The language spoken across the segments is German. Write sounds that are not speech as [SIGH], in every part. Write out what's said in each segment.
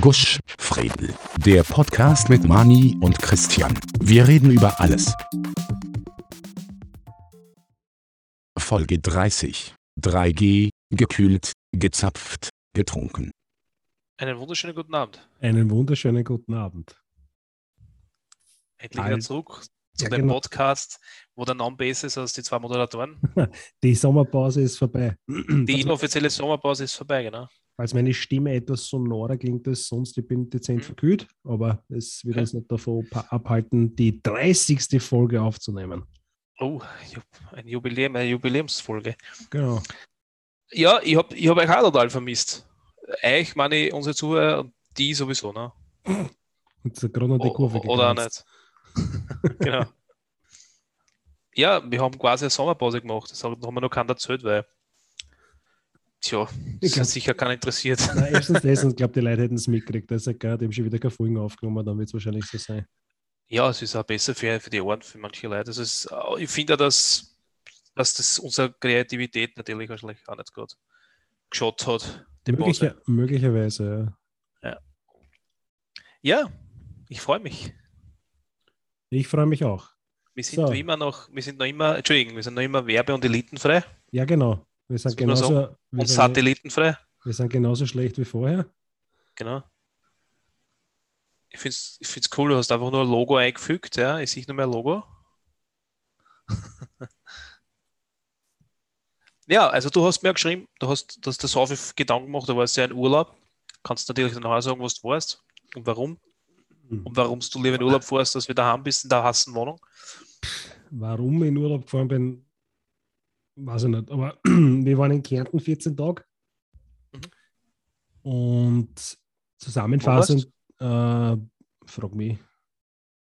Gusch, Fredel. Der Podcast mit Mani und Christian. Wir reden über alles. Folge 30. 3G, gekühlt, gezapft, getrunken. Einen wunderschönen guten Abend. Einen wunderschönen guten Abend. Endlich wieder zurück zu Ja, dem genau. Podcast, wo der Non-Base ist als die zwei Moderatoren. [LAUGHS] Die Sommerpause ist vorbei. Die inoffizielle Sommerpause ist vorbei, genau. Falls meine Stimme etwas sonorer klingt als sonst, ich bin dezent Mhm. verkühlt, aber es wird uns nicht davon abhalten, die 30. Folge aufzunehmen. Oh, ein Jubiläum, eine Jubiläumsfolge. Genau. Ja, ich habe ich hab euch auch total vermisst. Euch, meine, unsere Zuhörer und die sowieso, ne? Und gerade noch die O- Kurve Oder auch nicht. [LAUGHS] genau. Ja, wir haben quasi eine Sommerpause gemacht. Das haben haben wir noch keinen erzählt, weil, tja, Ich glaub- sicher keinen interessiert. [LAUGHS] Nein, erstens das und [LAUGHS] ich glaube, die Leute hätten es mitgekriegt. Also, gell, die haben schon wieder keine Folgen aufgenommen, dann wird es wahrscheinlich so sein. Ja, es ist auch besser für, für die Ohren, für manche Leute. Also es, äh, ich finde, dass, dass das unsere Kreativität natürlich wahrscheinlich auch nicht gerade geschaut hat. Möglicher, möglicherweise, ja. Ja, ich freue mich. Ich freue mich auch. Wir sind So. immer noch, wir sind noch immer, Entschuldigung, wir sind noch immer werbe- und elitenfrei Ja, genau. Wir sind, Das genauso, wir, und sind, satellitenfrei. wir sind genauso schlecht wie vorher. Genau. Ich finde es ich find's cool, du hast einfach nur ein Logo eingefügt, ja. Ich sehe nur mehr ein Logo. [LAUGHS] ja, also du hast mir geschrieben, du hast, hast dir so viel Gedanken gemacht, du warst ja in Urlaub. Kannst natürlich auch sagen, was du warst und warum. Hm. Und warum du lieber in Urlaub fährst, als wir daheim bist in der hassen Wohnung. Warum ich in Urlaub gefahren bin, weiß ich nicht. Aber [CLEARS THROAT] wir waren in Kärnten 14 Tage. Und zusammenfassend, äh, frag mich,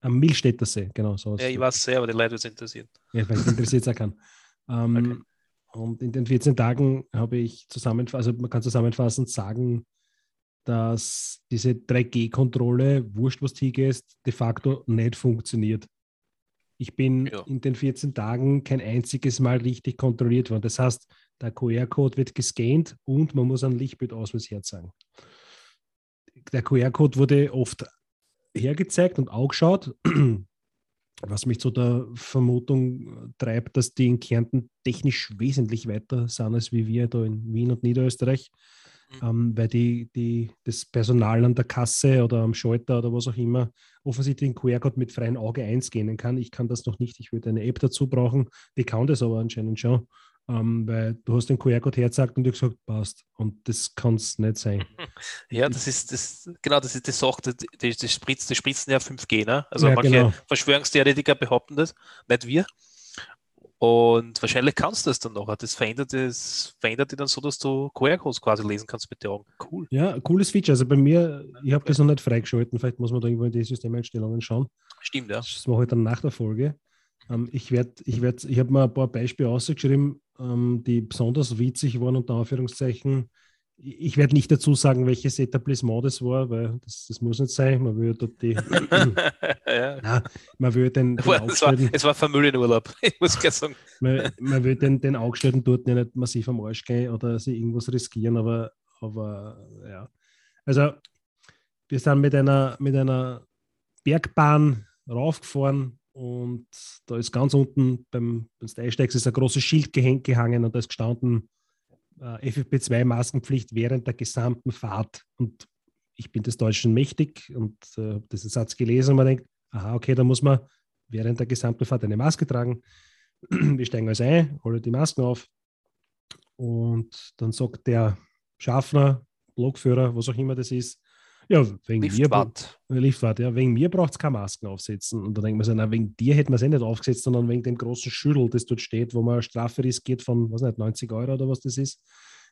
am Milstädter See, genau. So Ja, ich weiß sehr, aber die Leute wird es interessieren. Ja, vielleicht interessiert es auch keinen. [LAUGHS] Ähm, Okay. Und in den 14 Tagen habe ich zusammenfassend, also man kann zusammenfassend sagen, dass diese 3G-Kontrolle, wurscht was du hingehst, de facto nicht funktioniert. Ich bin Ja. in den 14 Tagen kein einziges Mal richtig kontrolliert worden. Das heißt, der QR-Code wird gescannt und man muss einen Lichtbildausweis herzeigen. Der QR-Code wurde oft hergezeigt und angeschaut, [CLEARS THROAT] was mich zu der Vermutung treibt, dass die in Kärnten technisch wesentlich weiter sind als wie wir da in Wien und Niederösterreich. Ähm, weil die, die, das Personal an der Kasse oder am Schalter oder was auch immer offensichtlich den QR-Code mit freiem Auge einscannen kann. Ich kann das noch nicht. Ich würde eine App dazu brauchen. Die kann das aber anscheinend schon, ähm, weil du hast den QR-Code hergezeigt und du gesagt, passt. Und das kann es nicht sein. [LAUGHS] Ja, das ist das, genau, das ist die Sache, die, die, die, spritzt, die spritzen ja 5G, ne? Also Ja, manche genau. Verschwörungstheoretiker behaupten das, nicht wir. Und wahrscheinlich kannst du das dann noch. Das verändert, das verändert dich dann so, dass du QR-Codes quasi lesen kannst mit den Augen. Cool. Ja, cooles Feature. Also bei mir, ich habe das noch nicht freigeschalten. Vielleicht muss man da irgendwo in die Systemeinstellungen schauen. Stimmt, ja. Das mache ich dann nach der Folge. Ähm, ich werde, ich werde, ich habe mir ein paar Beispiele ausgeschrieben, ähm, die besonders witzig waren, unter Anführungszeichen. Ich werde nicht dazu sagen, welches Etablissement das war, weil das, das muss nicht sein. Man will dort die, [LAUGHS] ja. na, man will den, den Es war, es war Familienurlaub, [LAUGHS] ich muss gleich sagen. man, man will den, den Aufgestellten dort ja nicht massiv am Arsch gehen oder sie irgendwas riskieren, aber, aber ja. Also wir sind mit einer, mit einer Bergbahn raufgefahren und da ist ganz unten beim, wenn du einsteigst, ist ein großes Schild gehängt, gehangen und da ist gestanden FFP2-Maskenpflicht während der gesamten Fahrt. Und ich bin des Deutschen mächtig und äh, habe diesen Satz gelesen und man denkt, aha, okay, da muss man während der gesamten Fahrt eine Maske tragen. [CLEARS THROAT] Wir steigen also ein, holen die Masken auf und dann sagt der Schaffner, Lokführer, was auch immer das ist, ja, wegen mir, Liftwart. Liftwart, ja, wegen mir braucht es keine Masken aufsetzen. Und da denkt man sich, na, wegen dir hätten wir es eh nicht aufgesetzt, sondern wegen dem großen Schüttel, das dort steht, wo man eine Strafe riskiert von, was nicht, 90 Euro oder was das ist.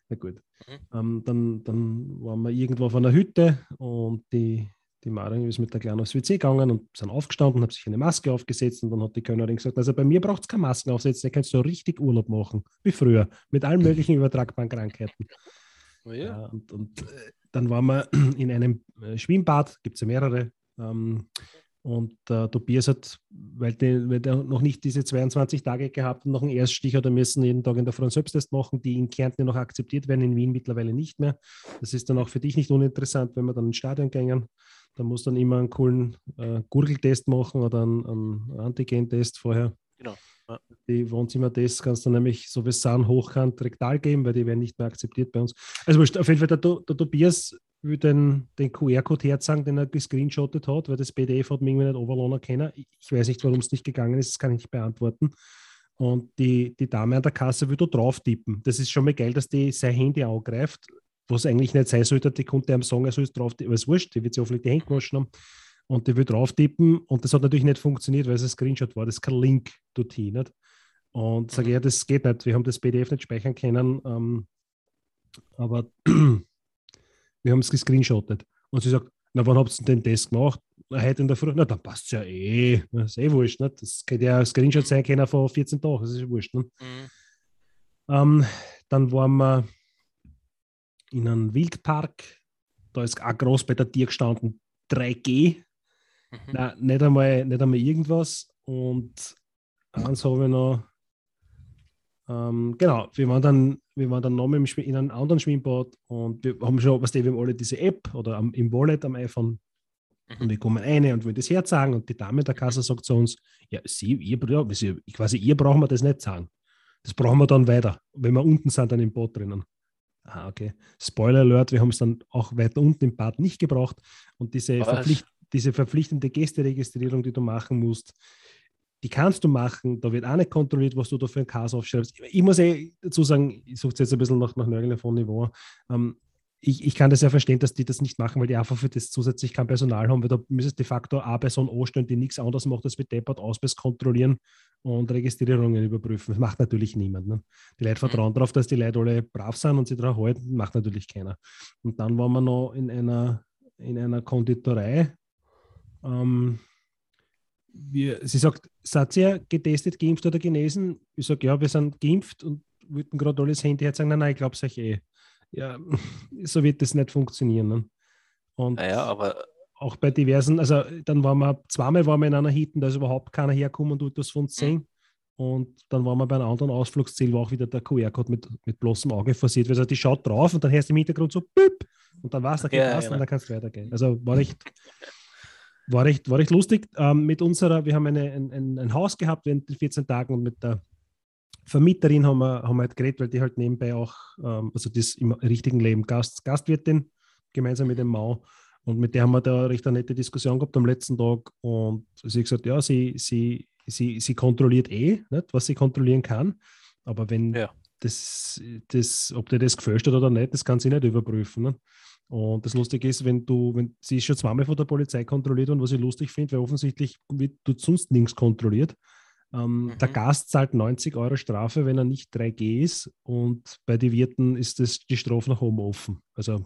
Na gut. Mhm. Ähm, dann, dann waren wir irgendwo auf einer Hütte und die, die Marin ist mit der Kleinen aufs WC gegangen und sind aufgestanden, hat sich eine Maske aufgesetzt und dann hat die Kölnerin gesagt, also bei mir braucht es keine Masken aufsetzen, ihr könnt so richtig Urlaub machen, wie früher, mit allen möglichen [LAUGHS] übertragbaren Krankheiten. Ja. Ja, und, und äh, dann waren wir [CLEARS THROAT] in einem äh, Schwimmbad, gibt es ja mehrere, ähm, Und äh, Tobias hat, weil der noch nicht diese 22 Tage gehabt hat, noch einen Erststich oder müssen jeden Tag in der einen Selbsttest machen, die in Kärnten noch akzeptiert werden, in Wien mittlerweile nicht mehr. Das ist dann auch für dich nicht uninteressant, wenn wir dann ins Stadion gehen. Da muss dann immer einen coolen äh, Gurgeltest machen oder einen, einen Antigen-Test vorher. Die Wohnzimmertests kannst du nämlich, so sagen, hochkant rektal geben, weil die werden nicht mehr akzeptiert bei uns. Also auf jeden Fall, der, der Tobias will den, den QR-Code herzeigen, den er gescreenshottet hat, weil das PDF hat mir irgendwie nicht overladen können. Ich weiß nicht, warum es nicht gegangen ist, das kann ich nicht beantworten. Und die, die Dame an der Kasse will da drauf tippen. Das ist schon mal geil, dass die sein Handy angreift, was eigentlich nicht sein sollte. Die einem sagen, er soll es drauf aber es ist wurscht, die wird sich hoffentlich die Hände gewaschen haben. Und die will drauf tippen und das hat natürlich nicht funktioniert, weil es ein Screenshot war. Das ist kein Link dorthin. Nicht? Und sage, mhm. ja, das geht nicht. Wir haben das PDF nicht speichern können. Ähm, aber [CLEARS THROAT] wir haben es gescreenshottet. Und sie sagt, na, wann habt ihr den Test gemacht? Na, heute in der Früh. Na, dann passt es ja eh. Das ist eh wurscht. Nicht? Das könnte ja ein Screenshot sein können von 14 Tagen. Das ist wurscht. Nicht? Mhm. Ähm, dann waren wir in einem Wildpark. Da ist auch groß bei der Tier gestanden 3G. Mhm. Nein, nicht einmal, nicht einmal irgendwas. Und eins habe ich noch. Ähm, genau, wir waren dann, wir waren dann noch im, in einem anderen Schwimmbad und wir haben schon, was wir haben alle diese App oder am, im Wallet am iPhone mhm. und wir kommen eine und wollen das herzeigen und die Dame der Kasse sagt zu uns, ja, sie, ihr, ja, quasi ihr brauchen wir das nicht sagen. Das brauchen wir dann weiter, wenn wir unten sind, dann im Boot drinnen. Ah, okay. Spoiler Alert, wir haben es dann auch weiter unten im Bad nicht gebraucht und diese, Verpflicht, diese verpflichtende Gästeregistrierung, die du machen musst, die kannst du machen, da wird auch nicht kontrolliert, was du da für ein Cast aufschreibst. Ich muss eh dazu sagen, ich suche jetzt ein bisschen nach, nach Nörgeln von Niveau. Ähm, ich, ich, kann das ja verstehen, dass die das nicht machen, weil die einfach für das zusätzlich kein Personal haben, weil da müsstest de facto eine Person anstellen, die nichts anderes macht, als mit Deppert Ausweis kontrollieren und Registrierungen überprüfen. Das macht natürlich niemand. Ne? Die Leute vertrauen mhm. darauf, dass die Leute alle brav sind und sie daran halten, macht natürlich keiner. Und dann waren wir noch in einer, in einer Konditorei, ähm, wir, sie sagt, seid ihr getestet, geimpft oder genesen? Ich sage, ja, wir sind geimpft und würden gerade alles Handy jetzt sagen, nein, nein, ich glaube es euch eh. Ja, [LAUGHS] so wird das nicht funktionieren. Ne? Und naja, aber auch bei diversen, also dann waren wir, zweimal waren wir in einer Hitten, da ist überhaupt keiner hergekommen und tut das von uns mhm. sehen. Und dann waren wir bei einem anderen Ausflugsziel, wo auch wieder der QR-Code mit, mit bloßem Auge versiert wird. Also die schaut drauf und dann hörst du im Hintergrund so, Büpp, und dann war es, da geht ja, genau. und dann kannst du weitergehen. Also war echt [LAUGHS] war recht, war recht lustig. Ähm, mit unserer, wir haben eine, ein, ein, Haus gehabt während den 14 Tagen und mit der Vermieterin haben wir, haben wir halt geredet, weil die halt nebenbei auch, ähm, also das im richtigen Leben Gast, Gastwirtin, gemeinsam mit dem Mau. Und mit der haben wir da recht eine nette Diskussion gehabt am letzten Tag. Und sie hat gesagt, ja, sie, sie, sie, sie kontrolliert eh, nicht, was sie kontrollieren kann. Aber wenn ja. das, das, ob dir das gefällt oder nicht, das kann sie nicht überprüfen. Ne? Und das Lustige ist, wenn du, wenn sie ist schon zweimal von der Polizei kontrolliert und was ich lustig finde, weil offensichtlich wird dort sonst nichts kontrolliert. Ähm, mhm. Der Gast zahlt 90 Euro Strafe, wenn er nicht 3G ist und bei den Wirten ist das die Strafe nach oben offen. Also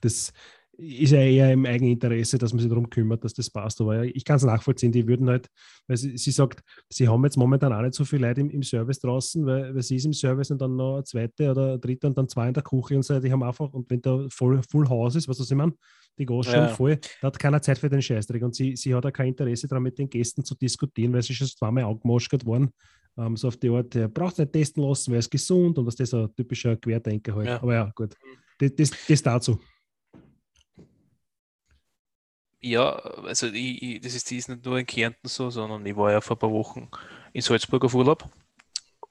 das ist ja eher im Eigeninteresse, dass man sich darum kümmert, dass das passt. Aber ich kann es nachvollziehen, die würden halt, weil sie, sie, sagt, sie haben jetzt momentan auch nicht so viele Leute im, im Service draußen, weil, weil sie ist im Service und dann noch eine zweite oder eine dritte und dann zwei in der Küche und so, die haben einfach, und wenn da voll Full House ist, was das ich meine, die Gast ja. voll, da hat keiner Zeit für den Scheißdreck und sie, sie hat auch kein Interesse daran, mit den Gästen zu diskutieren, weil sie schon zweimal angemoschert worden. Ähm, so auf die Art, der braucht nicht testen lassen, wer ist gesund und was das ein typischer Querdenker halt. Ja. Aber ja, gut. Das, das, das dazu. Ja, also ich, ich, das ist, die ist nicht nur in Kärnten so, sondern ich war ja vor ein paar Wochen in Salzburg auf Urlaub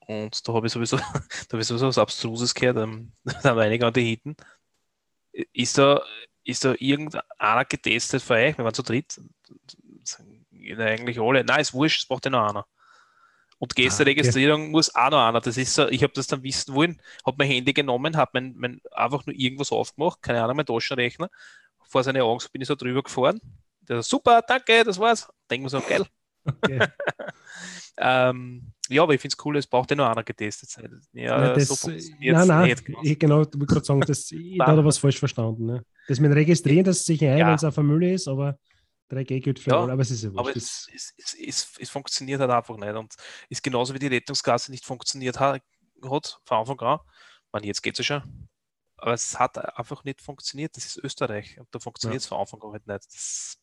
und da habe ich sowieso, [LAUGHS] da habe ich sowieso was Abstruses gehört, ähm, [LAUGHS] da haben einige an die Hitten. Ist da, ist da irgendeiner getestet für euch? Wir waren zu dritt. Eigentlich alle. Nein, ist wurscht, es braucht ja noch einer. Und Gästeregistrierung ah, okay. muss auch noch einer. Das ist so, ich habe das dann wissen wollen, habe mein Handy genommen, habe mein, mein, einfach nur irgendwas aufgemacht, keine Ahnung, mein Taschenrechner vor seine Augen bin ich so drüber gefahren. Der so, super, danke, das war's. Denken wir so, geil. Okay. [LAUGHS] ähm, ja, aber ich finde es cool, es braucht ja nur einer getestet sein. Ja, ja das, so Nein, nein, genau. ich, genau, ich wollte gerade sagen, das, [LAUGHS] ich habe was falsch verstanden. Ne? Das mit Registrieren, das sich ein, ja. wenn es eine Familie ist, aber 3G gilt für ja, alle, aber es ist ja Aber es, es, es, es, funktioniert halt einfach nicht und ist genauso wie die Rettungsgasse nicht funktioniert hat, hat von Anfang an. Man, jetzt geht es ja schon. Aber es hat einfach nicht funktioniert. Das ist Österreich und da funktioniert es ja. von Anfang an halt nicht. Das ist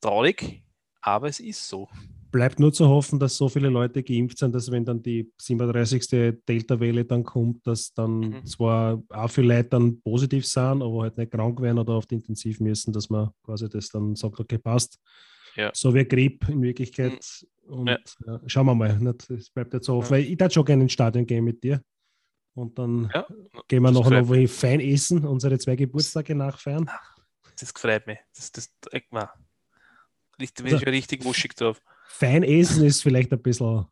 traurig. aber es ist so. Bleibt nur zu hoffen, dass so viele Leute geimpft sind, dass wenn dann die 37. Delta-Welle dann kommt, dass dann Mhm. zwar auch viele Leute dann positiv sind, aber halt nicht krank werden oder auf die Intensiv müssen, dass man quasi das dann sagt, okay, passt. Ja. So wie Grippe in Wirklichkeit. Und Ja. ja, schauen wir mal. Nicht? Es bleibt jetzt so hoffen, Ja. weil ich darf schon gerne ins Stadion gehen mit dir. Und dann Ja, gehen wir noch wohin fein essen, unsere zwei Geburtstage nachfeiern. das gefreut mich. Das, das, ich, na, richtig, bin Also- ich richtig wuschig drauf. Fein essen ist vielleicht ein bisschen,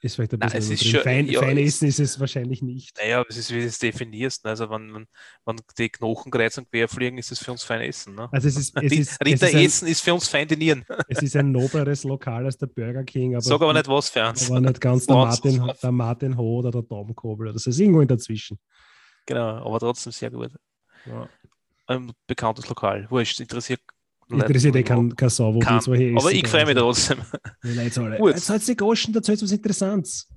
ist vielleicht ein Nein, bisschen es ist schon- fein, ja, fein essen ist es wahrscheinlich nicht. Naja, es ist, wie du es definierst. ne? Also, wenn, wenn, wenn die Knochen kreuz und quer fliegen, ist es für uns fein Essen. Ne? Also es ist, es Die- ist, es Rinder ist, ein, essen ist für uns fein dinieren. [LAUGHS] es ist ein nobleres Lokal als der Burger King, aber, Sag aber nicht was für uns. aber nicht ganz [LAUGHS] der Martin, der Martin Ho oder der Daumenkobel. Das ist irgendwo in dazwischen. Genau, aber trotzdem sehr gut. Ja. Ein bekanntes Lokal. Wurscht, interessiert. Interessiert eh kein, kein Sau, wo Kann. die Aber ich freue mich gehen. trotzdem. Gut. Jetzt hat die Goschen, dazu jetzt was Interessantes.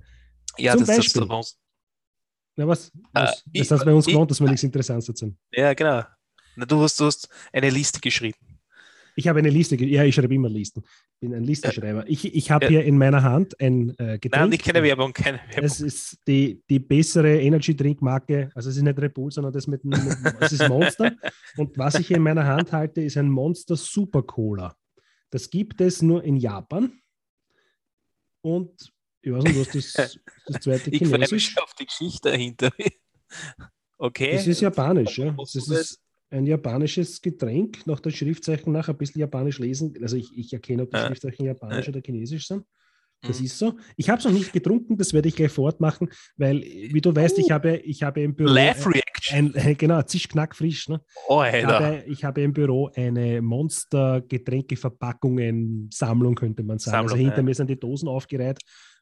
Ja, Zum das, Beispiel. das, das, Ja, was? was? Äh, ich- das heißt bei uns ich- gewohnt, dass wir nichts Interessantes erzählen. ja, genau. Na, du, hast, du hast eine Liste geschrieben. Ich habe eine Liste, ja, ich schreibe immer Listen. Ich bin ein Listenschreiber. Ich, ich habe Ja. hier in meiner Hand ein äh, Getränk. Nein, nicht keine Werbung, keine Werbung. Es ist die, die bessere Energy Drink Marke, also es ist nicht Red Bull, sondern das mit, mit es ist Monster. Und was ich hier in meiner Hand halte, ist ein Monster Super Cola. Das gibt es nur in Japan. Und ich weiß nicht, was das, [LAUGHS] das zweite Ich freue mich auf die Geschichte dahinter. [LAUGHS] Okay. Das ist japanisch, ja. Das ist ein japanisches Getränk, nach der Schriftzeichen nach ein bisschen japanisch lesen. Also ich, ich erkenne, ob die. Schriftzeichen japanisch Ja. oder chinesisch sind. Das Mhm. ist so. Ich habe es noch nicht getrunken, das werde ich gleich fortmachen, weil, wie du weißt, ich Uh. habe, ich habe im Büro ein, Reaction. ein, genau, zischknack frisch. Ne? Oh, Ich, habe, ich habe im Büro eine Monster-Getränkeverpackungen-Sammlung, könnte man sagen. also Sammlung, hinter ja. mir sind die Dosen aufgereiht.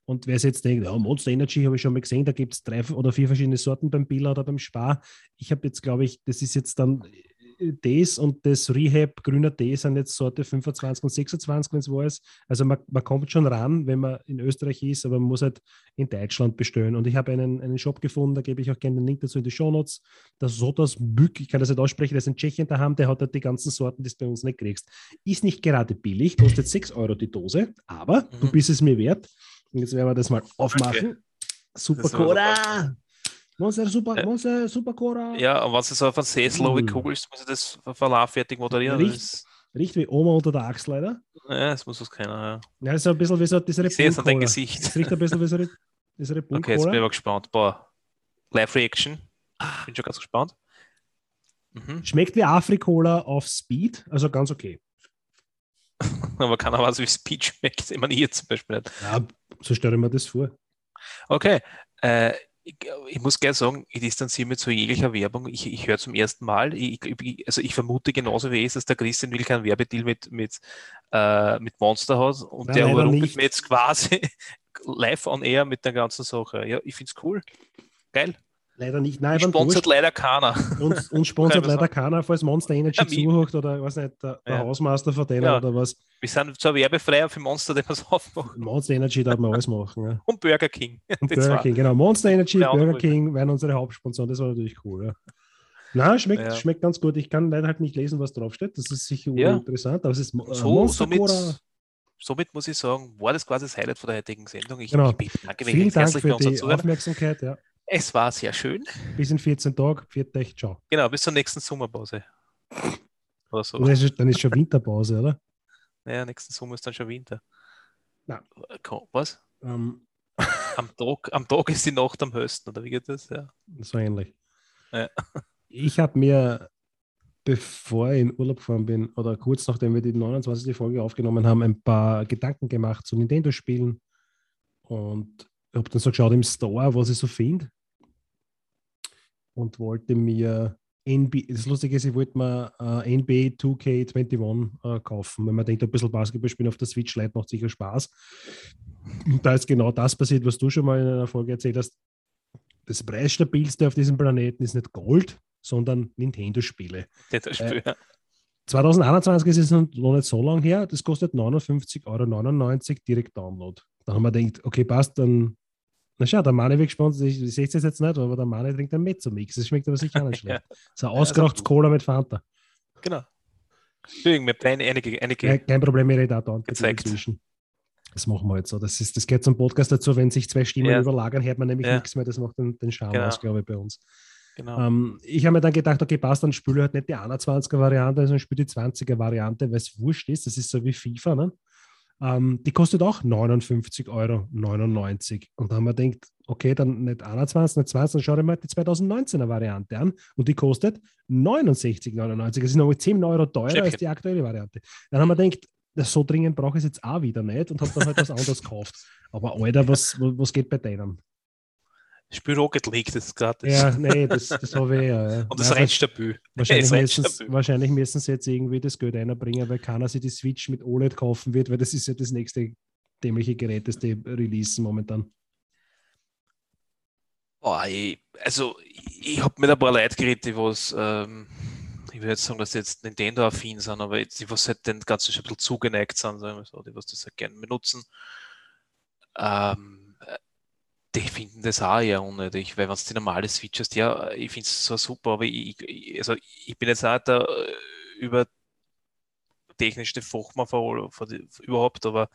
Und wer sich jetzt denkt, ja, Monster Energy habe ich schon mal gesehen, da gibt es drei oder vier verschiedene Sorten beim Billa oder beim Spar. Ich habe jetzt, glaube ich, das ist jetzt dann äh, das und das Rehab grüner Tee sind jetzt Sorte 25 und 26, wenn es war. Also man, man kommt schon ran, wenn man in Österreich ist, aber man muss halt in Deutschland bestellen. Und ich habe einen, einen Shop gefunden, da gebe ich auch gerne den Link dazu in die Shownotes. Das Sodas Bück, ich kann das nicht aussprechen, das ist in Tschechien daheim, der hat halt die ganzen Sorten, die du bei uns nicht kriegst. Ist nicht gerade billig, kostet 6 Euro die Dose, aber du Mhm. bist es mir wert. Und jetzt werden wir das mal aufmachen. Super Das war Cola! Monster Super, Ja. Monster Super Cola! Ja, und du so auf einen Sessel Mm. mm. kugelst, muss ich das Verlauf fertig moderieren. Riecht- Riecht wie Oma unter der Axt leider. ja, das muss was keiner. Ja. Ja, das ist ein bisschen wie so diese Ich sehe jetzt an Bull dein Cola. Gesicht. Es riecht ein bisschen wie so diese Okay, jetzt bin ich aber gespannt. Boah. Live Reaction. Bin schon ganz gespannt. Mhm. Schmeckt wie Afrikola auf Speed, also ganz okay. [LAUGHS] Aber keiner weiß, wie Speed schmeckt. Ich meine, ihr zum Beispiel nicht. Ja, so stelle ich mir das vor. Okay. Äh, ich, ich muss gleich sagen, ich distanziere mich zu jeglicher Werbung. Ich, ich höre zum ersten Mal, ich, ich, also ich vermute genauso wie es, dass der Christian will keinen Werbedeal mit, mit, äh, mit Monster hat und Nein, der überrumpelt mir jetzt quasi [LAUGHS] live on air mit der ganzen Sache. Ja, ich finde es cool. Geil. Leider nicht. Nein, sponsert leider keiner. uns, uns sponsert leider keiner, falls Monster Energy zuhört oder weiß nicht, der, der Ja. Hausmeister von denen Ja. oder was. Wir sind zwar werbefrei für Monster, den wir es aufmachen. Monster Energy darf man alles machen. Ja. Und Burger King. Und [LAUGHS] Burger. King, genau. Monster Energy, Ja, auch Burger. King wären unsere Hauptsponsoren. Das war natürlich cool. Ja. Na, schmeckt, schmeckt ganz gut. Ich kann leider halt nicht lesen, was draufsteht. Das ist sicher interessant, aber es ist äh, So, Monster somit, Cola. somit muss ich sagen, war das quasi das Highlight von der heutigen Sendung. Ich, Genau. ich bedanke mich Vielen Dank herzlich für die. Aufmerksamkeit. Ja. Es war sehr schön. Bis in 14 Tagen. Viert euch, ciao. Genau, bis zur nächsten Sommerpause. Oder so. Dann ist, dann ist schon Winterpause, oder? Naja, nächsten Sommer ist dann schon Winter. Ko- Was? Ähm, Am Tag, am Tag ist die Nacht am höchsten, oder wie geht das? Ja. so ähnlich. Ja. Ich habe mir, bevor ich in Urlaub gefahren bin, oder kurz nachdem wir die 29. Folge aufgenommen haben, ein paar Gedanken gemacht zu Nintendo-Spielen. Und habe dann so geschaut im Store, was ich so finde. Und wollte mir NBA, das Lustige ist, ich wollte mir äh, NBA 2K21 äh, kaufen. Wenn man denkt, ein bisschen Basketball spielen auf der Switch Lite macht sicher Spaß. Und da ist genau das passiert, was du schon mal in einer Folge erzählt hast. Das preisstabilste auf diesem Planeten ist nicht Gold, sondern Nintendo-Spiele. Das Äh, Spiel, ja. 2021 ist es noch noch nicht so lange her. Das kostet 59,99 Euro direkt Download. Dann haben wir gedacht, okay, passt, dann. Na schau, der Mane wird gespannt. Ich, ich sehe es jetzt nicht, aber der Mane trinkt einen Mezzo-Mix. Das schmeckt aber sicher auch nicht [LAUGHS] schlecht. So ein ausgerauchtes gut. Cola mit Fanta. Genau. Entschuldigung, mir haben einige, einige Kein, kein Problem, ich rede auch da Gezeigt. dazwischen. Das machen wir jetzt so. Das, ist, das geht zum Podcast dazu, wenn sich zwei Stimmen Ja. überlagern, hört man nämlich Ja. nichts mehr. Das macht den, den Charme Genau. aus, glaube ich, bei uns. genau. Ähm, ich habe mir dann gedacht, okay, passt, dann spiele ich halt nicht die 21er-Variante, sondern spiele die 20er-Variante, weil es wurscht ist. Das ist so wie FIFA. Ne? Ähm, die kostet auch 59,99 Euro. Und da haben wir gedacht, okay, dann nicht 21, nicht 20, dann schau dir mal die 2019er-Variante an. Und die kostet 69,99. Das ist noch 10 Euro teurer Schnäppchen. als die aktuelle Variante. Dann haben wir gedacht, das so dringend brauche ich es jetzt auch wieder nicht und habe dann halt was anderes gekauft. Aber Alter, was, was geht bei denen? Spiel Rocket League, das ist gratis. Ja, nee, das, das habe ich ja. ja. [LAUGHS] Und das rennt stabil. Wahrscheinlich [LAUGHS] stabil. wahrscheinlich müssen sie jetzt irgendwie das Geld einbringen, weil keiner sich die Switch mit OLED kaufen wird, weil das ist ja das nächste dämliche Gerät, das die releasen momentan. Boah, ich, also ich, ich habe mit ein paar Leuten geredet, die was, ähm, ich würde jetzt sagen, dass sie jetzt Nintendo-affin sind, aber die was halt den ganzen schon ein bisschen zugeneigt sind, sagen wir so, die was das halt gerne benutzen, ähm, äh, die finden das auch eher unnötig, weil wenn es die normale Switch hast, ja, ich finde es so super, aber ich, ich, also ich bin jetzt auch der äh, über technischste Fachmann die, für überhaupt, aber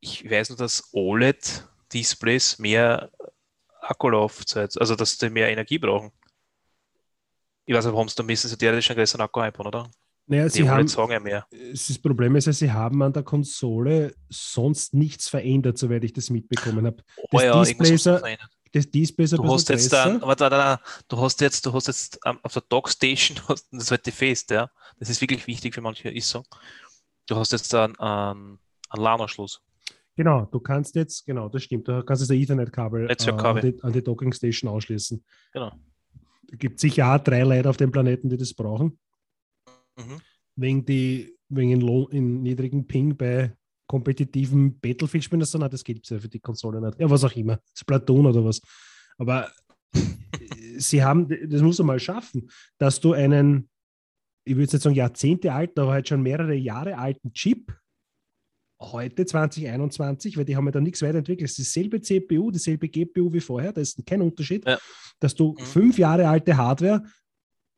ich weiß nur, dass OLED-Displays mehr Akkulaufzeit, also dass die mehr Energie brauchen. Ich weiß nicht, warum es da sie theoretisch einen größeren Akku einbauen, oder? Naja, sie haben, ja mehr. das Problem ist ja, sie haben an der Konsole sonst nichts verändert, soweit ich das mitbekommen habe. Oh Das ja, Display ist. Das Display ist ein Du hast jetzt dann, warte, warte, warte, du hast jetzt, du hast jetzt ähm, auf der Dockstation, [LAUGHS] hast das alte Fest, ja. Das ist wirklich wichtig für manche ISO. Du hast jetzt einen, einen, einen LAN-Anschluss. Genau, du kannst jetzt, genau, das stimmt, du kannst jetzt ein Ethernet-Kabel äh, an, die, an die Docking Station anschließen. Genau. Es gibt sicher auch drei Leute auf dem Planeten, die das brauchen. Mhm. wegen, die, wegen in, in niedrigen Ping bei kompetitiven Battlefield-Spielen, das, nein, das gibt es ja für die Konsole nicht. Ja, was auch immer. Splatoon oder was. Aber [LAUGHS] sie haben, das muss man mal schaffen, dass du einen, ich würde jetzt nicht sagen Jahrzehnte alten, aber halt schon mehrere Jahre alten Chip heute 2021, weil die haben ja da nichts weiterentwickelt. Es ist dieselbe CPU, dieselbe GPU wie vorher, da ist kein Unterschied, Ja. dass du Mhm. fünf Jahre alte Hardware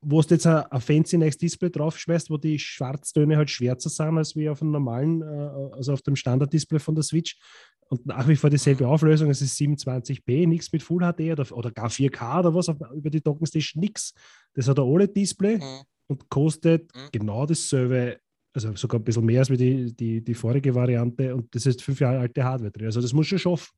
wo du jetzt ein, ein fancy Next Display draufschmeißt, wo die Schwarztöne halt schwärzer sind als wie auf einem normalen, äh, also auf dem Standard-Display von der Switch. Und nach wie vor dieselbe Auflösung, es ist 27p, nichts mit Full HD oder, oder gar 4K oder was auf, über die Docking Station, nichts. Das hat ein OLED-Display Mhm. und kostet Mhm. genau dasselbe, also sogar ein bisschen mehr als wie die, die, die vorige Variante und das ist fünf Jahre alte Hardware drin. Also das muss schon schaffen.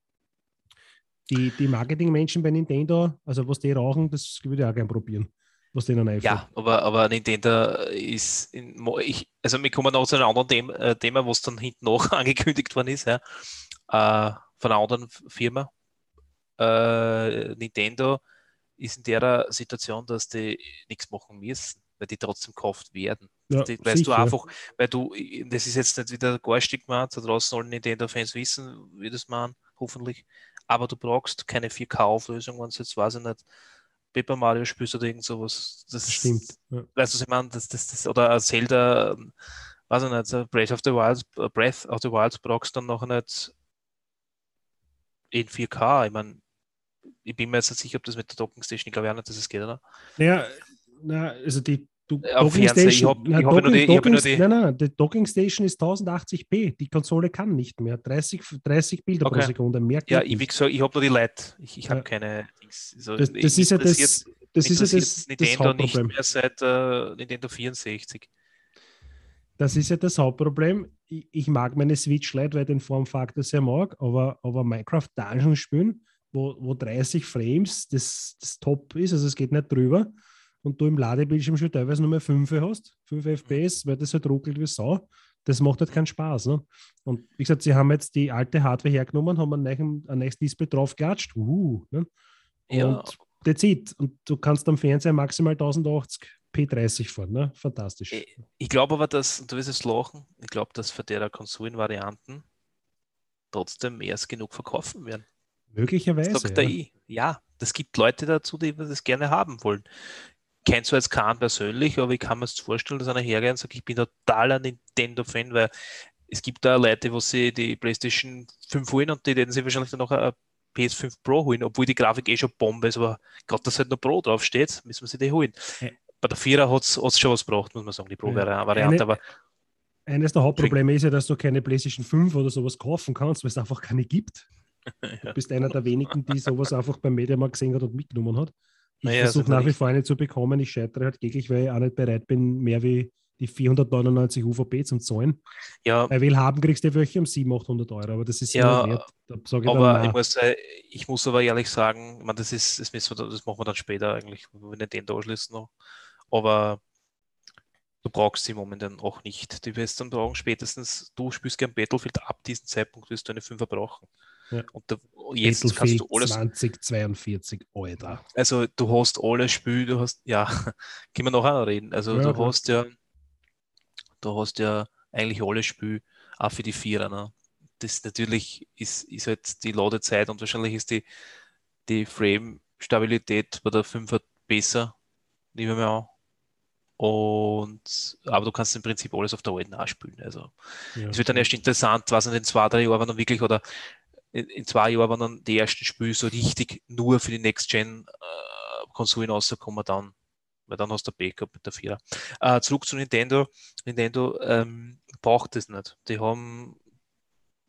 Die, die Marketingmenschen bei Nintendo, also was die rauchen, das würde ich auch gerne probieren, was denen einfällt. Ja, aber, aber Nintendo ist, in, ich, also wir kommen noch zu einem anderen Thema, äh, Thema was dann hinten noch [LAUGHS] angekündigt worden ist, ja, äh, von einer anderen Firma. Äh, Nintendo ist in der Situation, dass die nichts machen müssen, weil die trotzdem gekauft werden. Ja, die, weißt sicher. du einfach, weil du, das ist jetzt nicht wieder garstig gemacht, da draußen sollen Nintendo-Fans wissen, wie das machen, hoffentlich. Aber du brauchst keine 4K-Auflösung, wenn du jetzt, weiß ich nicht, Paper Mario spielst oder irgend sowas. Das stimmt. Ja. Weißt du, was ich meine? Das, das, das, oder Zelda, ähm, weiß ich nicht, Breath of the Wild, äh, Breath of the Wild brauchst du dann noch nicht in 4K. Ich meine, ich bin mir jetzt nicht sicher, ob das mit der Docking Station, ich glaube ja nicht, dass es geht, oder? Naja, na, also die du, Äh, Auf Fernseher, ich hab- na, ich hab ja nur die- hab ja nur die- nein, nein, die Docking Station ist 1080p. Die Konsole kann nicht mehr. 30, 30 Bilder pro Okay. Sekunde. Mehr Ja, ich, wie nicht. gesagt, ich habe nur die Lite. Ich, ich habe Ja. keine. Also, Das, das ist ja das, das, ist ja das, das Nintendo nicht Hauptproblem. mehr seit äh, Nintendo 64. Das ist ja das Hauptproblem. Ich, ich mag meine Switch Lite, weil den Formfaktor sehr mag, aber, aber Minecraft Dungeon spielen, wo, wo 30 Frames das, das Top ist, also es geht nicht drüber, und du im Ladebildschirm schon teilweise nur mehr 5 hast, 5 FPS, weil das halt ruckelt wie Sau, das macht halt keinen Spaß. Ne? Und wie gesagt, sie haben jetzt die alte Hardware hergenommen, haben ein neues, ein neues Display draufgeklatscht, uh, ne? Ja. und that's it. Und du kannst am Fernseher maximal 1080 P30 fahren, ne? fantastisch. Äh, Ich glaube aber, dass, du wirst es lachen, ich glaube, dass für der Konsolenvarianten trotzdem mehr als genug verkaufen werden. Möglicherweise. Er ja. Ja, das gibt Leute dazu, die das gerne haben wollen. Kennst du jetzt keinen persönlich, aber ich kann mir es vorstellen, dass einer hergeht und sagt, ich bin totaler Nintendo-Fan, weil es gibt da Leute, wo sie die PlayStation 5 holen und die werden sich wahrscheinlich dann noch eine PS5 Pro holen, obwohl die Grafik eh schon Bombe ist, aber gerade dass halt noch Pro draufsteht, müssen wir sie die holen. Ä- bei der Vierer hat es schon was gebracht, muss man sagen, die Pro-Variante. Eine- Aber Eines der Hauptprobleme ist ja, dass du keine PlayStation 5 oder sowas kaufen kannst, weil es einfach keine gibt. [LAUGHS] Du bist einer der wenigen, die sowas einfach beim Mediamarkt gesehen hat und mitgenommen hat. Ich Naja, versuche ist nach wie vor eine zu bekommen. Ich scheitere halt täglich, weil ich auch nicht bereit bin, mehr wie die 499 UVP zu zahlen. ja, Bei Willhaben kriegst du welche um 700, 800 Euro, aber das ist Ja, wert. Ich aber dann ich muss, äh, ich muss aber ehrlich sagen, ich meine, das ist, das, müssen wir, das machen wir dann später eigentlich, wenn wir den da anschließen noch. Aber du brauchst sie momentan auch nicht. Die wirst dann brauchen spätestens, du spielst gern Battlefield, ab diesem Zeitpunkt wirst du eine 5er brauchen. Ja. Und da, jetzt kannst Battlefield du alles, 2042, Alter. also du hast alle Spiele, du hast, ja, [LAUGHS] können wir noch reden. Also Ja, du klar. hast ja, du hast ja eigentlich alle Spiele, auch für die Vierer. Ne? Das natürlich ist, ist halt die Ladezeit und wahrscheinlich ist die, die Frame-Stabilität bei der 5er besser, nehmen wir mal an. Und, aber du kannst im Prinzip alles auf der alten spielen. Also Ja. es wird dann erst interessant, was in den zwei, drei Jahren, dann wirklich, oder in, zwei Jahren, wenn dann die ersten Spiele so richtig nur für die Next-Gen-Konsolen rauskommen, dann, weil dann hast du Backup mit der Vierer. Äh, zurück zu Nintendo. Nintendo ähm, braucht das nicht. Die haben,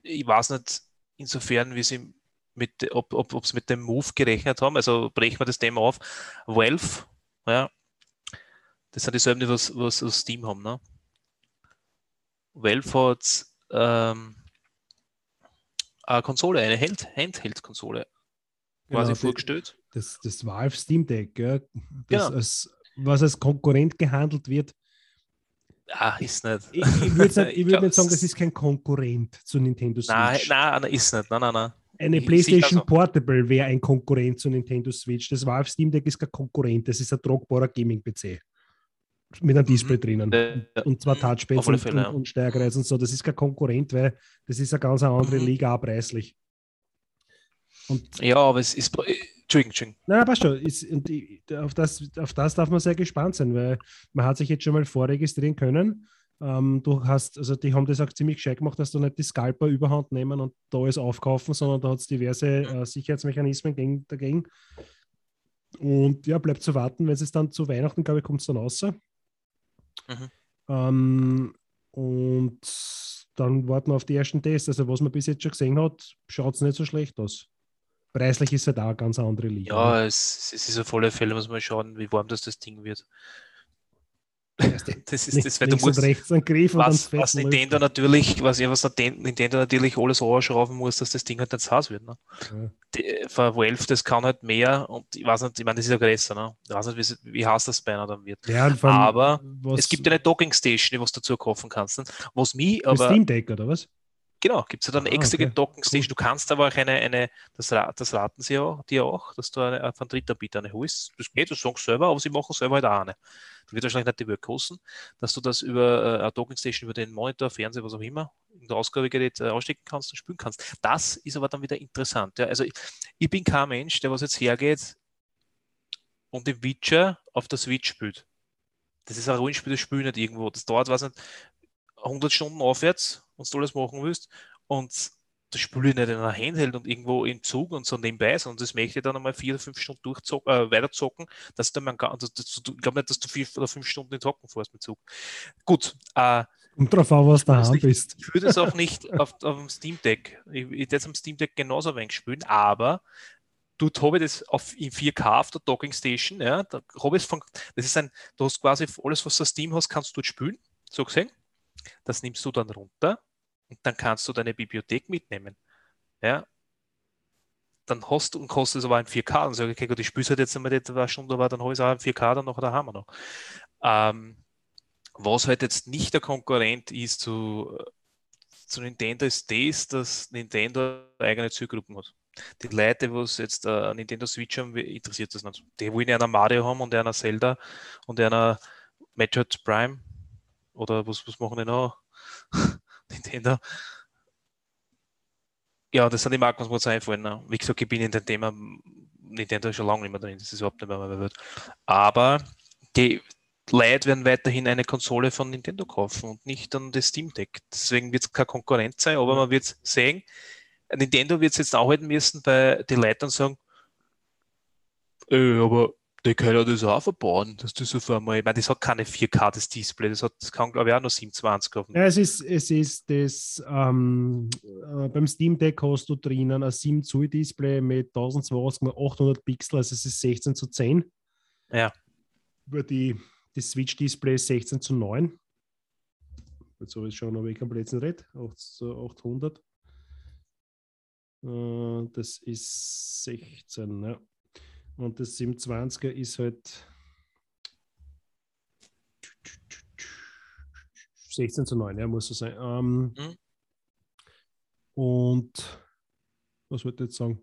ich weiß nicht, insofern, wie sie mit, ob, ob, ob sie mit dem Move gerechnet haben. Also brechen wir das Thema auf. Valve, ja, das sind dieselben, die was, was, was Steam haben, ne? Valve hat ähm, eine Konsole, eine Hand- Handheld-Konsole quasi Genau, vorgestellt. Das, das Valve Steam Deck, ja, das Genau. als, was als Konkurrent gehandelt wird. Ah, ist nicht. Ich, ich würde [LAUGHS] nicht, ich würd glaub, nicht sagen, das ist kein Konkurrent zu Nintendo Switch. Nein, nein, nein, ist nicht. Nein, nein, nein. Eine ich- PlayStation. Portable wäre ein Konkurrent zu Nintendo Switch. Das Valve Steam Deck ist kein Konkurrent, das ist ein tragbarer Gaming-PC. Mit einem Display drinnen. Äh, Und zwar mhm, Touchpads und, Fälle, ja. und, Steuerkreuz und so. Das ist kein Konkurrent, weil das ist eine ganz andere Mhm. Liga, auch preislich. Und Ja, aber es ist. Entschuldigung, Entschuldigung. Na, passt schon. Ist, und auf, das, auf das darf man sehr gespannt sein, weil man hat sich jetzt schon mal vorregistrieren können. Ähm, du hast, also die haben das auch ziemlich gescheit gemacht, dass du nicht die Scalper überhand nehmen und da alles aufkaufen, sondern da hat es diverse äh, Sicherheitsmechanismen gegen, dagegen. Und ja, bleibt zu warten, wenn es dann zu Weihnachten, glaube ich, kommt es dann raus. Mhm. Ähm, und dann warten wir auf die ersten Tests. Also, was man bis jetzt schon gesehen hat, schaut es nicht so schlecht aus. Preislich ist halt auch eine ganz andere Liga. Ja, es, es ist auf alle Fälle, muss man schauen, wie warm das, das Ding wird. [LAUGHS] Das ist das, weil du musst, was, was Nintendo natürlich, was, ja, was Nintendo natürlich alles anschrauben muss, dass das Ding halt zu Hause wird. Ne? Ja. Die, für Valve, das kann halt mehr und ich weiß nicht, ich meine, das ist ja größer, ne? Ich weiß nicht, wie, wie heiß das Banner dann wird. Ja, allem, Aber was, Es gibt ja eine Docking Station, die was du dazu kaufen kannst. Ne? Was mich aber, Steam Deck, oder was? Genau, gibt es ja dann eine Ah, extra okay. Docking Station. Du kannst aber auch eine, eine das, das raten sie ja auch, dir auch, dass du eine, von Drittanbieter eine holst. Das geht, das sagen sie selber, aber sie machen selber halt auch eine. Das wird wahrscheinlich nicht die Welt kosten, dass du das über äh, eine Docking Station, über den Monitor, Fernseher, was auch immer, in der Ausgabegerät äh, ausstecken kannst und spielen kannst. Das ist aber dann wieder interessant. Ja? Also ich, ich bin kein Mensch, der was jetzt hergeht und den Witcher auf der Switch spielt. Das ist ein Rollenspiel, das spielt nicht irgendwo. Das dauert, weiß nicht, 100 Stunden aufwärts, wenn du alles machen willst. Und das spiele ich nicht in einer Handheld und irgendwo im Zug und so nebenbei, sondern das möchte ich dann einmal vier oder fünf Stunden durchzocken, äh, weiterzocken. Dass dann man gar, das, das, ich glaube nicht, dass du vier oder fünf Stunden in Hocken fährst mit Zug. Gut, äh, Kommt drauf an, was daheim nicht. bist. ich würde es auch [LAUGHS] nicht auf, auf dem Steam Deck. Ich, würde jetzt am Steam Deck genauso wenig spielen, aber dort habe ich das auf, in 4K auf der Docking Station. Ja, da habe ich es von, das ist ein, du hast quasi alles, was du Steam hast, kannst du dort spielen, so gesehen. Das nimmst du dann runter und dann kannst du deine Bibliothek mitnehmen. Ja. Dann hast du und kostet es aber in 4K. Dann sage ich, okay, gut, ich spiele halt jetzt einmal nicht eine Stunde, aber dann habe ich auch in 4K, dann nachher haben wir noch. Ähm, was halt jetzt nicht der Konkurrent ist zu, zu Nintendo, ist das, dass Nintendo eigene Zielgruppen hat. Die Leute, die jetzt äh, Nintendo Switch haben, interessiert das nicht. Die wollen einer Mario haben und einer Zelda und einer Metroid Prime. Oder was, was machen die noch? [LAUGHS] Nintendo. Ja, das sind die Marken, was mir jetzt einfallen. Ne? Wie gesagt, ich bin in dem Thema Nintendo schon lange nicht mehr drin. Das ist überhaupt nicht mehr mein Welt. Aber die Leute werden weiterhin eine Konsole von Nintendo kaufen und nicht dann das Steam Deck. Deswegen wird es kein Konkurrent sein, aber man wird sehen, Nintendo wird es jetzt auch halten müssen, weil die Leute dann sagen, äh, aber die können das auch verbauen, dass das auf einmal, ich meine, das hat keine 4K, das Display, das, hat, das kann, glaube ich, auch noch 27 auf dem Ja, es ist, es ist das, ähm, äh, beim Steam Deck hast du drinnen ein 7 Zoll Display mit 1280 x 800 Pixel, also es ist 16 zu 10. Ja. Über die, die Switch Display ist 16 zu 9. Jetzt habe ich schon noch weg am Plätzen red, 800. Äh, Das ist 16, ja. Und das 27er ist halt 16 zu 9, ja, muss es sein. Ähm, Mhm. Und was wollte ich jetzt sagen?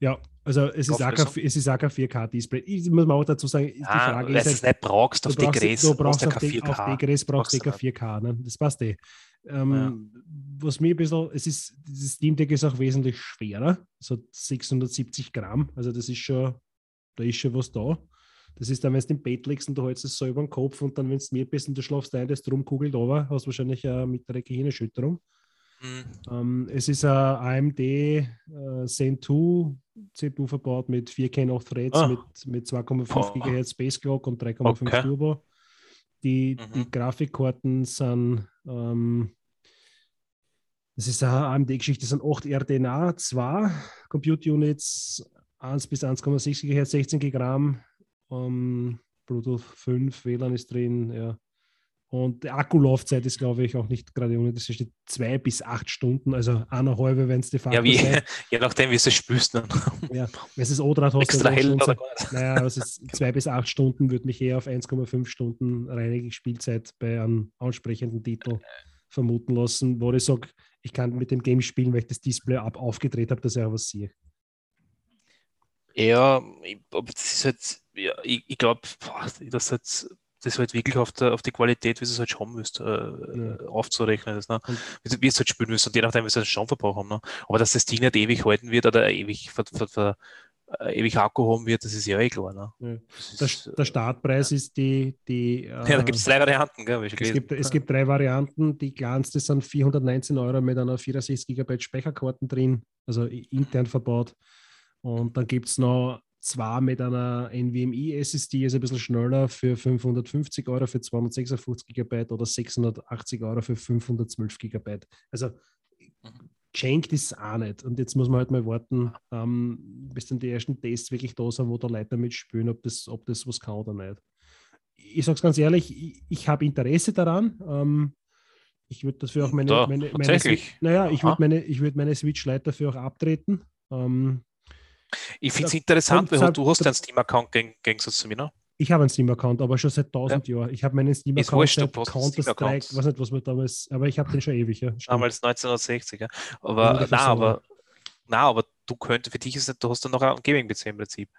Ja, also es ist, auch kein, es ist auch kein 4K-Display. Ich muss man auch dazu sagen, die Ah, Frage ist halt, es nicht brauchst auf du die brauchst, Gräser, du brauchst ja auf, die, auf 4K. die Gräs brauchst du kein du 4K. Ne? Das passt eh. Ähm, Was mir ein bisschen, es ist, dieses Steam Deck ist auch wesentlich schwerer, so 670 Gramm, also das ist schon, da ist schon was da. Das ist dann, wenn du im Bett liegst und du hältst es so über den Kopf und dann, wenn du mir bist und du schlafst ein, das drum kugelt over, hast du wahrscheinlich eine mittlere Gehirnerschütterung. Mhm. Ähm, es ist ein AMD äh, Zen 2 CPU verbaut mit 4K 8 Threads, Ah. mit, mit 2,5 Boah. GHz Space Clock und 3,5 Okay. Turbo. Die, Mhm. die Grafikkarten sind, ähm, das ist eine AMD-Geschichte, sind 8 RDNA 2 Compute Units, 1 bis 1,6 GHz, 16 GB RAM, ähm, Bluetooth 5, WLAN ist drin, ja. Und die Akkulaufzeit ist, glaube ich, auch nicht gerade ohne, das steht zwei bis acht Stunden, also eineinhalb, wenn es de facto Ja, wie, [LAUGHS] je nachdem, wie du es spürst. Dann. Ja, wenn es O-Draht hast, Extra hell oder naja, es ist [LAUGHS] zwei bis acht Stunden, würde mich eher auf 1,5 Stunden reine Spielzeit bei einem ansprechenden Titel vermuten lassen, wo ich sage, ich kann mit dem Game spielen, weil ich das Display ab aufgedreht habe, dass ich auch was sehe. Ja, ich, das ist halt, ja, ich, ich glaube, dass halt, das halt wirklich auf, der, auf die Qualität, wie du es halt schon müsst, äh, aufzurechnen ist. Ne? Wie, wie es halt spielen müsst und je nachdem, wie es halt schon Verbrauch haben. Ne? Aber dass das Ding nicht ewig halten wird oder ewig, ver, ver, ver, äh, ewig Akku haben wird, das ist ja eh klar. Ne? Ja. Der, ist, der Startpreis ist die. die [LAUGHS] ja, da äh, gibt es drei Varianten, gell, Es gibt, es gibt drei Varianten. Die kleinste sind 419 Euro mit einer 64 GB Speicherkarten drin, also intern verbaut. Und dann gibt es noch zwei mit einer NVMe SSD, ist ein bisschen schneller für 550 Euro für 256 GB oder 680 Euro für 512 GB. Also geschenkt ist es auch nicht. Und jetzt muss man halt mal warten, ähm, bis dann die ersten Tests wirklich da sind, wo da Leute damit spüren, ob das, ob das was kann oder nicht ich sage es ganz ehrlich, ich, ich habe Interesse daran. Ähm, ich würde dafür auch meine, Da, meine, meine? Switch- naja, ich würde meine, ich würd meine Switch-Lite dafür auch abtreten. Ähm, Ich finde es interessant, weil du hast ja einen Steam-Account gegen, gegensatz zu mir. Ne? ich habe einen Steam-Account, aber schon seit 1000 Jahren. Ich habe meinen Steam-Account seit Counter-Strike, weiß nicht, was wir damals, aber ich habe den schon ewig. Ja, stimmt. Damals 1960, ja. Aber, na, so, aber, na, aber du könntest, für dich ist es, du hast dann noch einen Gaming-PC im Prinzip.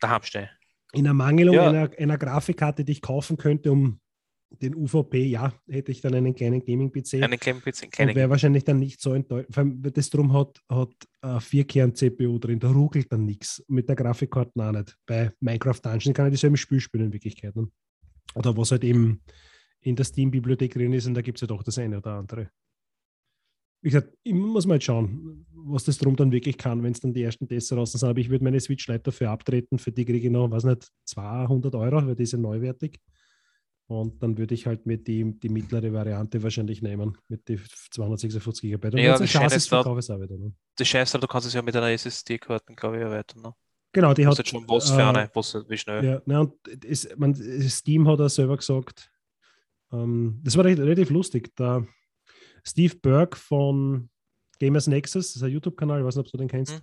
Daheim stehen. In Ermangelung Ja. einer, einer Grafikkarte, die ich kaufen könnte, um den UVP, ja, hätte ich dann einen kleinen Gaming-PC. Einen kleinen PC, Und kleinen wäre wahrscheinlich dann nicht so enttäuscht. Vor allem, das drum hat, hat äh, vier Kern CPU drin, da ruckelt dann nichts. Mit der Grafikkarte auch nicht. Bei Minecraft Dungeon kann ich dieselben Spiel spielen in Wirklichkeit. Ne? Oder was halt eben in der Steam-Bibliothek drin ist und da gibt es ja doch das eine oder andere. Wie gesagt, ich muss mal halt schauen, was das drum dann wirklich kann, wenn es dann die ersten Tests raus sind. Aber ich würde meine Switch Lite dafür abtreten, für die kriege ich noch, weiß nicht, 200 Euro, weil die ist ja neuwertig. Und dann würde ich halt mit die, die mittlere Variante wahrscheinlich nehmen, mit die 256 GB. Und Ja, das Schöne ist, ist da- wieder. Ne? Das Scheiße, du kannst es ja mit einer SSD-Karte, glaube ich, erweitern. Ne? Genau, die hat. jetzt schon was äh, für eine, was, wie schnell. Ja, na, und es, man, Steam hat er selber gesagt, ähm, das war recht, relativ lustig. Der Steve Burke von Gamers Nexus, das ist ein YouTube-Kanal, ich weiß nicht, ob du den kennst. Hm.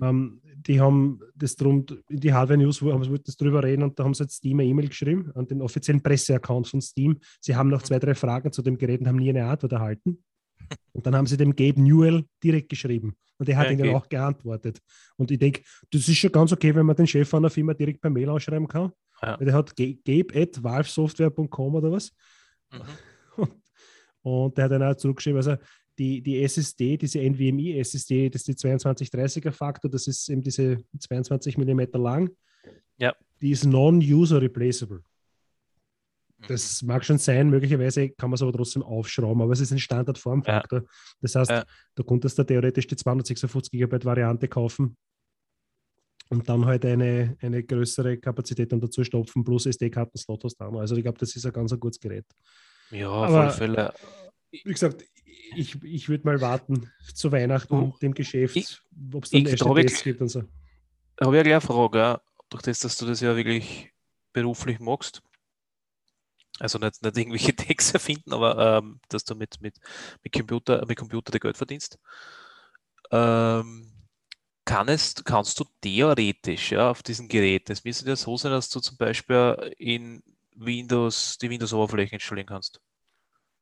Ähm, die haben das drum, in die Hardware-News wo- haben wollten das drüber reden und da haben sie jetzt Steam eine E-Mail geschrieben an den offiziellen Presseaccount von Steam. Sie haben noch zwei, drei Fragen zu dem Gerät und haben nie eine Antwort erhalten. [LAUGHS] Und dann haben sie dem Gabe Newell direkt geschrieben. Und der hat Ja, ihnen auch geantwortet. Und ich denke, das ist schon ganz okay, wenn man den Chef einer Firma direkt per Mail ausschreiben kann. Ja. Weil Der hat Ga- gabe at valvesoftware.com oder was. Mhm. [LAUGHS] Und der hat dann auch zurückgeschrieben, also die, die SSD, diese NVMe SSD, das ist die 2230er Faktor, das ist eben diese 22 mm lang. Ja. Die ist non-user replaceable. Das mag schon sein, möglicherweise kann man es aber trotzdem aufschrauben, aber es ist ein Standardformfaktor. Das heißt, Ja. du konntest da theoretisch die 256 GB Variante kaufen und dann halt eine, eine größere Kapazität dann dazu stopfen, plus SD-Karten-Slot hast du. Also ich glaube, das ist ein ganz ein gutes Gerät. Ja, auf alle Fälle. Wie gesagt, ich, ich würde mal warten zu Weihnachten, Du, dem Geschäft, ob es dann Tests gibt und so. Da habe ich eine Frage, ja. durch das, dass du das ja wirklich beruflich magst. Also nicht, nicht irgendwelche [LAUGHS] Texte erfinden, aber ähm, dass du mit, mit, mit Computer, mit Computer dir Geld verdienst. Ähm, kann es, kannst du theoretisch ja, auf diesen Geräten, es müsste ja so sein, dass du zum Beispiel in Windows die Windows-Oberfläche installieren kannst.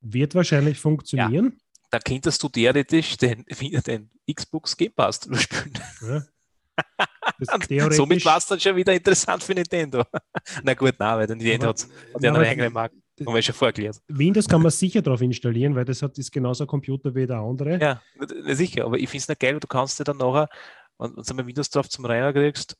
Wird wahrscheinlich funktionieren. Da könntest du theoretisch den, [LAUGHS] den Xbox Game Pass spielen. Ja. [LAUGHS] Das Somit theoretisch- war es dann schon wieder interessant für Nintendo. [LAUGHS] Na gut, nein, weil Nintendo hat ja einen eigenen Markt. Haben wir schon vorgeklärt. Windows kann man sicher drauf installieren, weil das hat, ist genauso ein Computer wie der andere. Ja, sicher, aber ich finde es nicht geil, du kannst dir dann nachher, wenn wenn du Windows drauf zum Reiner kriegst,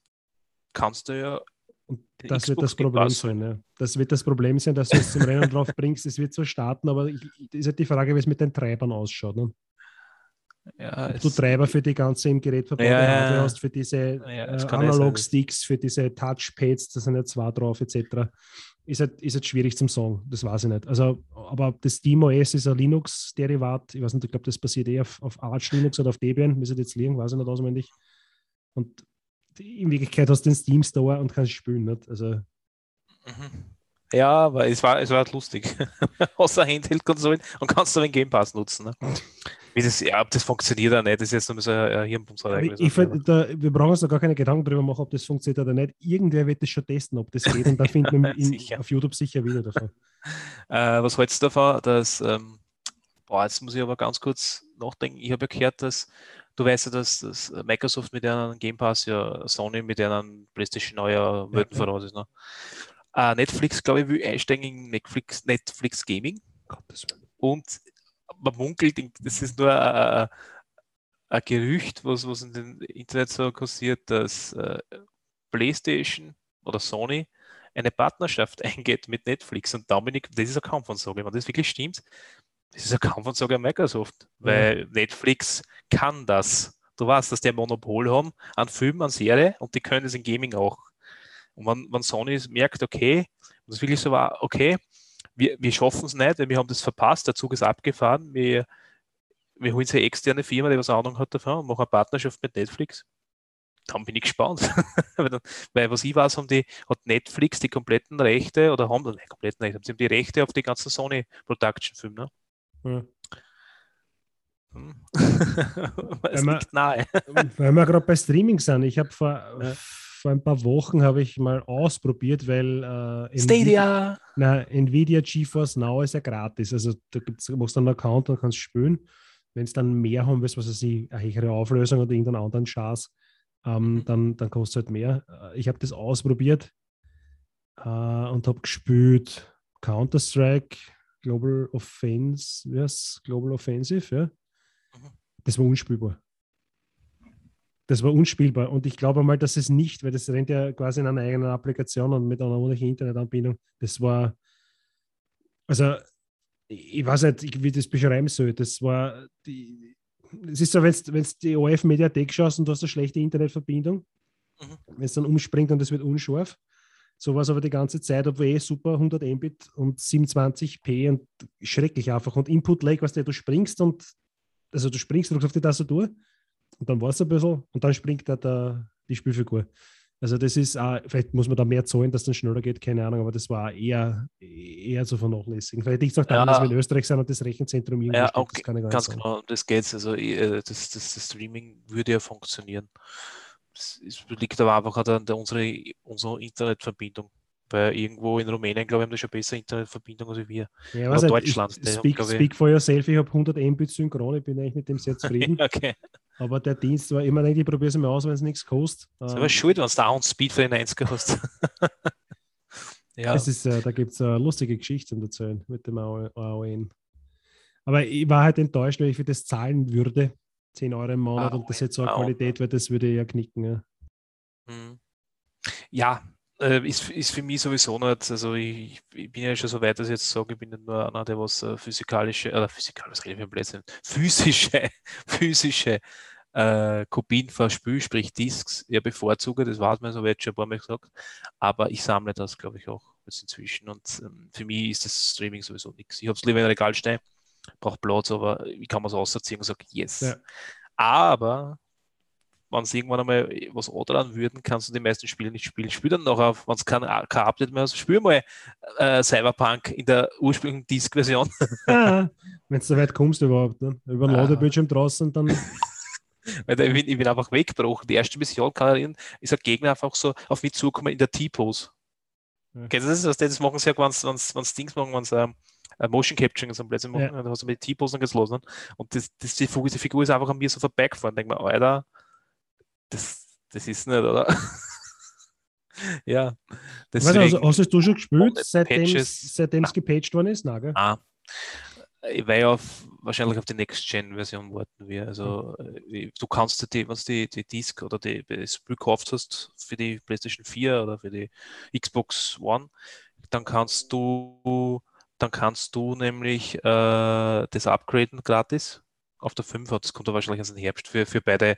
kannst du ja Und das wird Xbox das Problem sein. Ja. Das wird das Problem sein, dass du es zum Rennen drauf bringst. Es wird so starten, aber ich, ist halt die Frage, wie es mit den Treibern ausschaut. Ne? ja, Ob du Treiber für die ganze im Gerät verbaute Ja, Hardware hast, für diese Ja, äh. Analog-Sticks, für diese Touchpads, da sind ja zwei drauf, etc. Ist halt, ist halt schwierig zum Sagen, das weiß ich nicht. Also, aber das SteamOS ist ein Linux-Derivat. Ich weiß nicht, ich glaube, das basiert eher auf, auf Arch Linux oder auf Debian, müsste jetzt liegen, weiß ich nicht auswendig. Und in Wirklichkeit hast du den Steam Store und kannst spielen. Nicht? Also, Mhm. Ja, aber es war, es war halt lustig. [LAUGHS] Außer Handheld-Konsolen und kannst du den Game Pass nutzen. Ne? Wie das, ja, ob das funktioniert oder nicht, das ist jetzt nur so ein da, wir brauchen uns da gar keine Gedanken darüber machen, ob das funktioniert oder nicht. Irgendwer wird das schon testen, ob das geht. Und da finden wir [LAUGHS] in, auf YouTube sicher wieder davon. [LAUGHS] Äh, was hältst du davon, dass, ähm, boah, jetzt muss ich aber ganz kurz nachdenken. Ich habe ja gehört, dass, du weißt ja, dass, dass Microsoft mit deren Game Pass ja Sony mit deren PlayStation neuer Welten ja. voraus ist. Ne? Äh, Netflix, glaube ich, will einsteigen in Netflix, Netflix Gaming Gottes Willen. und man munkelt, das ist nur ein, ein Gerücht, was, was in den Internet so kursiert, dass äh, PlayStation oder Sony eine Partnerschaft [LAUGHS] eingeht mit Netflix und Dominik, das ist eine Kampfansage. Wenn das wirklich stimmt, das ist eine Kampfansage an Microsoft, weil Netflix kann das. Du weißt, dass die ein Monopol haben an Filmen, an Serie und die können es in Gaming auch. Und wenn, wenn Sony merkt, okay, und es wirklich so war, okay, wir, wir schaffen es nicht, weil wir haben das verpasst, der Zug ist abgefahren, wir, wir holen eine externe Firma, die was Ahnung hat davon und machen eine Partnerschaft mit Netflix. Dann bin ich gespannt. [LAUGHS] weil, was ich weiß, haben die, hat Netflix die kompletten Rechte oder haben, nein, kompletten Rechte, sie haben die Rechte auf die ganzen Sony Production Filme. Ne? Ja. Hm. [LAUGHS] es liegt nahe. [LAUGHS] Weil wir gerade bei Streaming sind. Ich habe vor, Ja. vor ein paar Wochen habe ich mal ausprobiert, weil äh, Nvidia, Stadia! na, Nvidia GeForce Now ist ja gratis. Also da gibt's, machst du einen Account und kannst spielen. Wenn es dann mehr haben willst, was weiß ich, eine höhere Auflösung oder irgendeinen anderen Schatz, ähm, Mhm. dann, dann kostet es halt mehr. Äh, Ich habe das ausprobiert äh, und habe gespielt Counter-Strike, Global Offense, yes, Global Offensive, ja. Mhm. Das war unspielbar. Das war unspielbar. Und ich glaube mal, dass es nicht, weil das rennt ja quasi in einer eigenen Applikation und mit einer ohnehin Internetanbindung. Das war, also ich ich weiß nicht, wie ich das beschreiben soll. Das war die. Es ist so, wenn du die OF-Mediathek schaust und du hast eine schlechte Internetverbindung, Mhm. wenn es dann umspringt und es wird unscharf. So war es aber die ganze Zeit, obwohl eh super 100 Mbit und 27p und schrecklich einfach. Und Input Lag, was du, du springst und also du springst, drückst auf die Tastatur und dann war es ein bisschen und dann springt da der, die Spielfigur. Also das ist, auch, vielleicht muss man da mehr zahlen, dass es dann schneller geht, keine Ahnung, aber das war eher, eher zu vernachlässigen. Vielleicht liegt es auch daran, Ja. dass wir in Österreich sind und das Rechenzentrum irgendwo Ja, steht, okay, das kann ich gar ganz nicht sagen. genau, das geht's. Also äh, das, das, das Streaming würde ja funktionieren. Es es liegt aber einfach halt an der, unsere, unserer Internetverbindung. Weil irgendwo in Rumänien, glaube ich, haben die schon bessere Internetverbindung als wir. Ja, Oder nicht, Deutschland, Ich, haben, speak, ich- speak for yourself, ich habe 100 Mbit synchron, ich bin eigentlich mit dem sehr [LAUGHS] zufrieden. okay. aber der Dienst war immer, denke ich, probiere es mal aus, wenn es nichts kostet. Das ist Ähm, aber schuld, wenn du da Speed für den 90er hast. [LAUGHS] ja, Es ist, äh, da gibt es eine lustige Geschichte zum Erzählen mit dem AON. Aber ich war halt enttäuscht, weil ich für das zahlen würde. 10 Euro im Monat und das jetzt so eine AON. Qualität wäre, das würde ja knicken. Ja. Mhm. Ja, äh, ist, ist für mich sowieso nicht, also ich, ich bin ja schon so weit, dass ich jetzt sage, ich bin nicht nur einer, der was äh, physikalische, oder physikal, was rede ich für ein Blödsinn, [LAUGHS] physische, physische äh, Kopien von Spiel, sprich Discs, ja bevorzuge, das weiß man so, wird schon ein paar Mal gesagt. Aber ich sammle das, glaube ich, auch jetzt inzwischen. Und ähm, für mich ist das Streaming sowieso nichts. Ich habe es lieber in Regal stehen, brauche Platz, aber ich kann mir es rausziehen und sage, yes. Ja. Aber wenn sie irgendwann einmal was antragen würden, kannst du die meisten Spiele nicht spielen. Spiel dann noch auf, wenn es kein, kein Update mehr hast, spiel mal äh, Cyberpunk in der ursprünglichen Disk-Version. Ah, [LAUGHS] wenn du so weit kommst überhaupt, ne? über den ah. Ladebildschirm draußen, dann. [LAUGHS] Weil ich bin, ich bin einfach weggebrochen. Die erste Mission kann erinnern, ist ein Gegner einfach so auf mich zukommen in der T-Pose. Ja. Kennst du das? Das machen sie ja, wenn sie Dings machen, wenn sie ähm, Motion Capturing so plötzlich machen, ja. dann hast du mit T-Posen gelosen. Und das, das, die, die Figur ist einfach an mir so vorbeigefahren. Denk mal, Alter, das, das ist nicht, oder? [LAUGHS] ja. Deswegen, also, hast du schon gespielt, seitdem es gepatcht worden ist? Nein, ah, ich werde auf, wahrscheinlich auf die Next-Gen-Version warten wir. Also mhm. du kannst die, wenn du die, die Disk oder die, das Spiel gekauft hast für die PlayStation 4 oder für die Xbox One, dann kannst du dann kannst du nämlich äh, das upgraden gratis auf der 5. Das kommt da wahrscheinlich aus dem Herbst für, für beide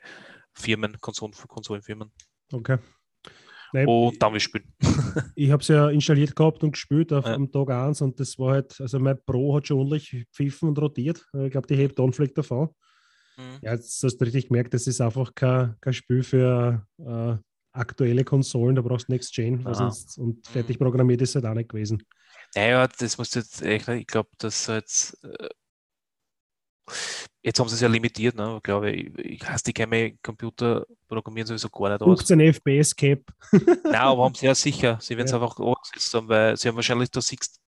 Firmen, Konsolen, Konsolenfirmen. Okay. Nein, und dann wir spielen. [LAUGHS] ich habe es ja installiert gehabt und gespielt auf, ja. am Tag 1 und das war halt, also mein Pro hat schon ordentlich pfiffen und rotiert. Ich glaube, die hebt Donfleck davon. Mhm. Ja, jetzt hast du richtig gemerkt, das ist einfach kein, kein Spiel für äh, aktuelle Konsolen, da brauchst du Next Gen sonst, und fertig programmiert ist halt auch nicht gewesen. Naja, das muss jetzt echt, ich glaube, dass jetzt äh, Jetzt haben sie es ja limitiert, ne? Ich glaube, ich, ich hasse die keine Computer programmieren sowieso gar nicht aus. 15 FPS Cap. [LAUGHS] Nein, aber haben sie ja sicher. Sie werden es ja. einfach angesetzt haben, weil sie haben wahrscheinlich da siehst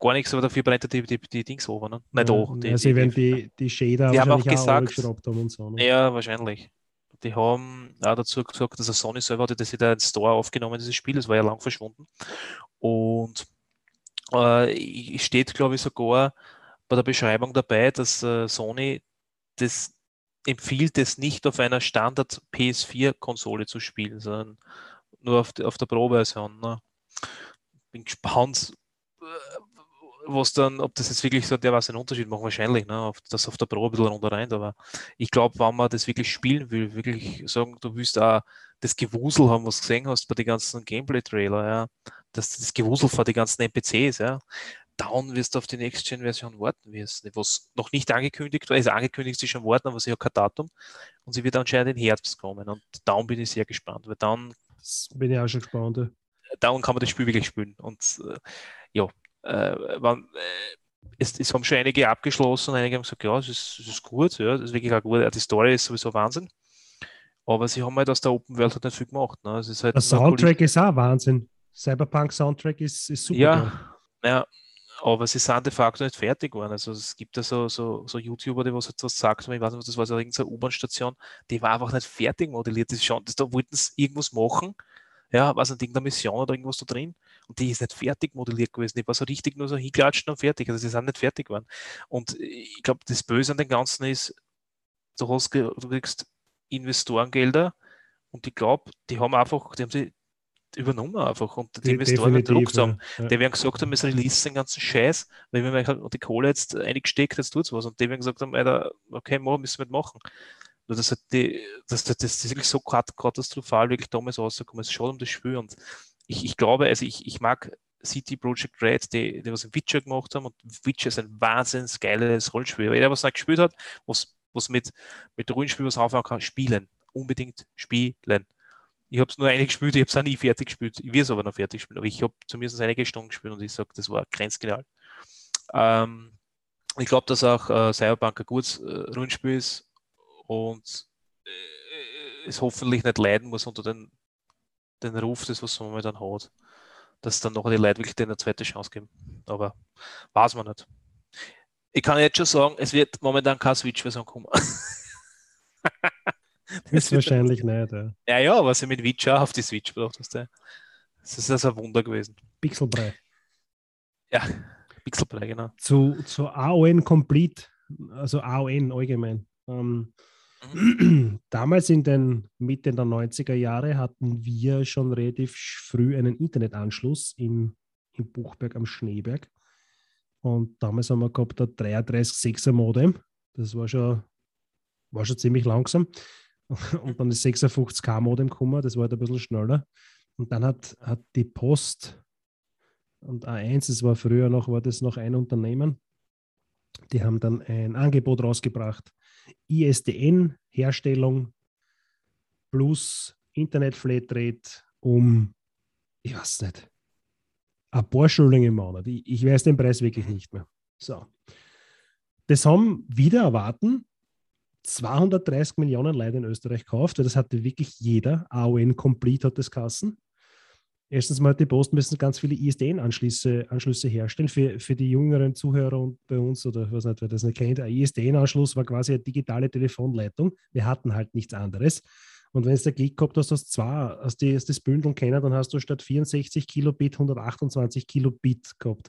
gar nichts, aber dafür brennt die, die, die Dings oben. Ne? Nicht ja, auch. Die, sie werden die, die Shader die haben auch gesagt, haben und so. Ne? Ja, wahrscheinlich. Die haben auch dazu gesagt, dass der Sony selber hatte das wieder in Store aufgenommen, dieses Spiel. Das war ja lang verschwunden. Und äh, steht, glaube ich, sogar bei der Beschreibung dabei, dass äh, Sony das empfiehlt, es nicht auf einer Standard PS4-Konsole zu spielen, sondern nur auf, die, auf der Pro-Version. Ne? Bin gespannt, äh, was dann, ob das jetzt wirklich so der was einen Unterschied macht, wahrscheinlich, ne? auf, das auf der Pro ein bisschen runter rein, aber ich glaube, wenn man das wirklich spielen will, wirklich sagen, du willst auch das Gewusel haben, was du gesehen hast bei den ganzen Gameplay-Trailer, ja, das, das Gewusel vor den ganzen NPCs, ja, down wirst du auf die Next-Gen-Version warten wirst. Was noch nicht angekündigt war, ist angekündigt, sie schon warten, aber sie hat kein Datum und sie wird anscheinend im Herbst kommen und down bin ich sehr gespannt, weil dann bin ich auch schon gespannt. Ja. Down kann man das Spiel wirklich spielen und äh, ja, äh, man, äh, es, es, haben schon einige abgeschlossen, einige haben gesagt, ja, es ist, es ist gut, ja, das ist wirklich auch gut, die Story ist sowieso Wahnsinn. Aber sie haben halt aus der Open World halt nicht viel gemacht. Ne? Es ist halt der Soundtrack ist auch Wahnsinn. Cyberpunk Soundtrack ist, ist super. Ja, ja, aber sie sind de facto nicht fertig geworden. Also es gibt ja so, so, so YouTuber, die was etwas sagt, ich weiß nicht, das war so irgendeine U-Bahn-Station, die war einfach nicht fertig modelliert. Das schon, das, da wollten sie irgendwas machen, ja, was nicht, irgendeine Mission oder irgendwas da drin und die ist nicht fertig modelliert gewesen. Die war so richtig nur so hinklatscht und fertig. Also sie sind nicht fertig geworden. Und ich glaube, das Böse an dem Ganzen ist, du, hast, du kriegst Investorengelder und ich glaube, die haben einfach, die haben sie übernommen einfach und die Investoren gedruckt haben. Ja. Die werden gesagt haben, es release den ganzen Scheiß, weil wir halt die Kohle jetzt eingesteckt, jetzt tut es was. Und die werden gesagt haben, Alter, okay, morgen müssen wir machen. Nur das, hat die, das, das, das ist wirklich so katastrophal, wirklich damals rausgekommen. Es ist schon um das Spiel. Und ich, ich glaube, also ich, ich mag City Project Red, die, die was in Witcher gemacht haben. Und Witcher ist ein wahnsinnig geiles Rollenspiel. Jeder, was nicht gespielt hat, was, was mit, mit Rollenspiel was anfangen kann, spielen. Unbedingt spielen. Ich habe es nur eine gespielt, ich habe es auch nie fertig gespielt. Ich will es aber noch fertig spielen, aber ich habe zumindest einige Stunden gespielt und ich sage, das war grenzgenial. Ähm, ich glaube, dass auch äh, Cyberpunk ein gutes äh, Rundspiel ist und äh, es hoffentlich nicht leiden muss unter den, den Ruf, das was man momentan hat. Dass dann noch die Leute wirklich eine zweite Chance geben. Aber weiß man nicht. Ich kann jetzt schon sagen, es wird momentan keine Switch-Version kommen. [LAUGHS] [LAUGHS] Das ist wahrscheinlich nicht, ja. Ja, ja, was sie mit Witcher auf die Switch gebracht hast. Ja. Das ist also ein Wunder gewesen. Pixelbrei. Ja, Pixelbrei, genau. Zu, zu AON Complete, also AON allgemein. Ähm, mhm. [CLEARS THROAT] Damals in den Mitte der 90er Jahre hatten wir schon relativ früh einen Internetanschluss in, in Buchberg am Schneeberg. Und damals haben wir gehabt der 33.6er Modem. Das war schon war schon ziemlich langsam. [LAUGHS] Und dann ist 56K Modem gekommen, das war halt ein bisschen schneller. Und dann hat, hat die Post und A1, das war früher noch, war das noch ein Unternehmen, die haben dann ein Angebot rausgebracht. ISDN-Herstellung plus Internet-Flatrate um, ich weiß nicht, ein paar Schulden im Monat. Ich, ich weiß den Preis wirklich nicht mehr. So. Das haben wieder erwarten 230 Millionen Leute in Österreich gekauft, weil das hatte wirklich jeder. AON Complete hat das Kassen. Erstens mal, die Post müssen ganz viele ISDN-Anschlüsse Anschlüsse herstellen. Für, für die jüngeren Zuhörer und bei uns, oder was nicht, wer das nicht kennt, ein ISDN-Anschluss war quasi eine digitale Telefonleitung. Wir hatten halt nichts anderes. Und wenn es der Klick gehabt hast, hast du zwei, hast, die, das Bündel kennen, dann hast du statt 64 Kilobit 128 Kilobit gehabt.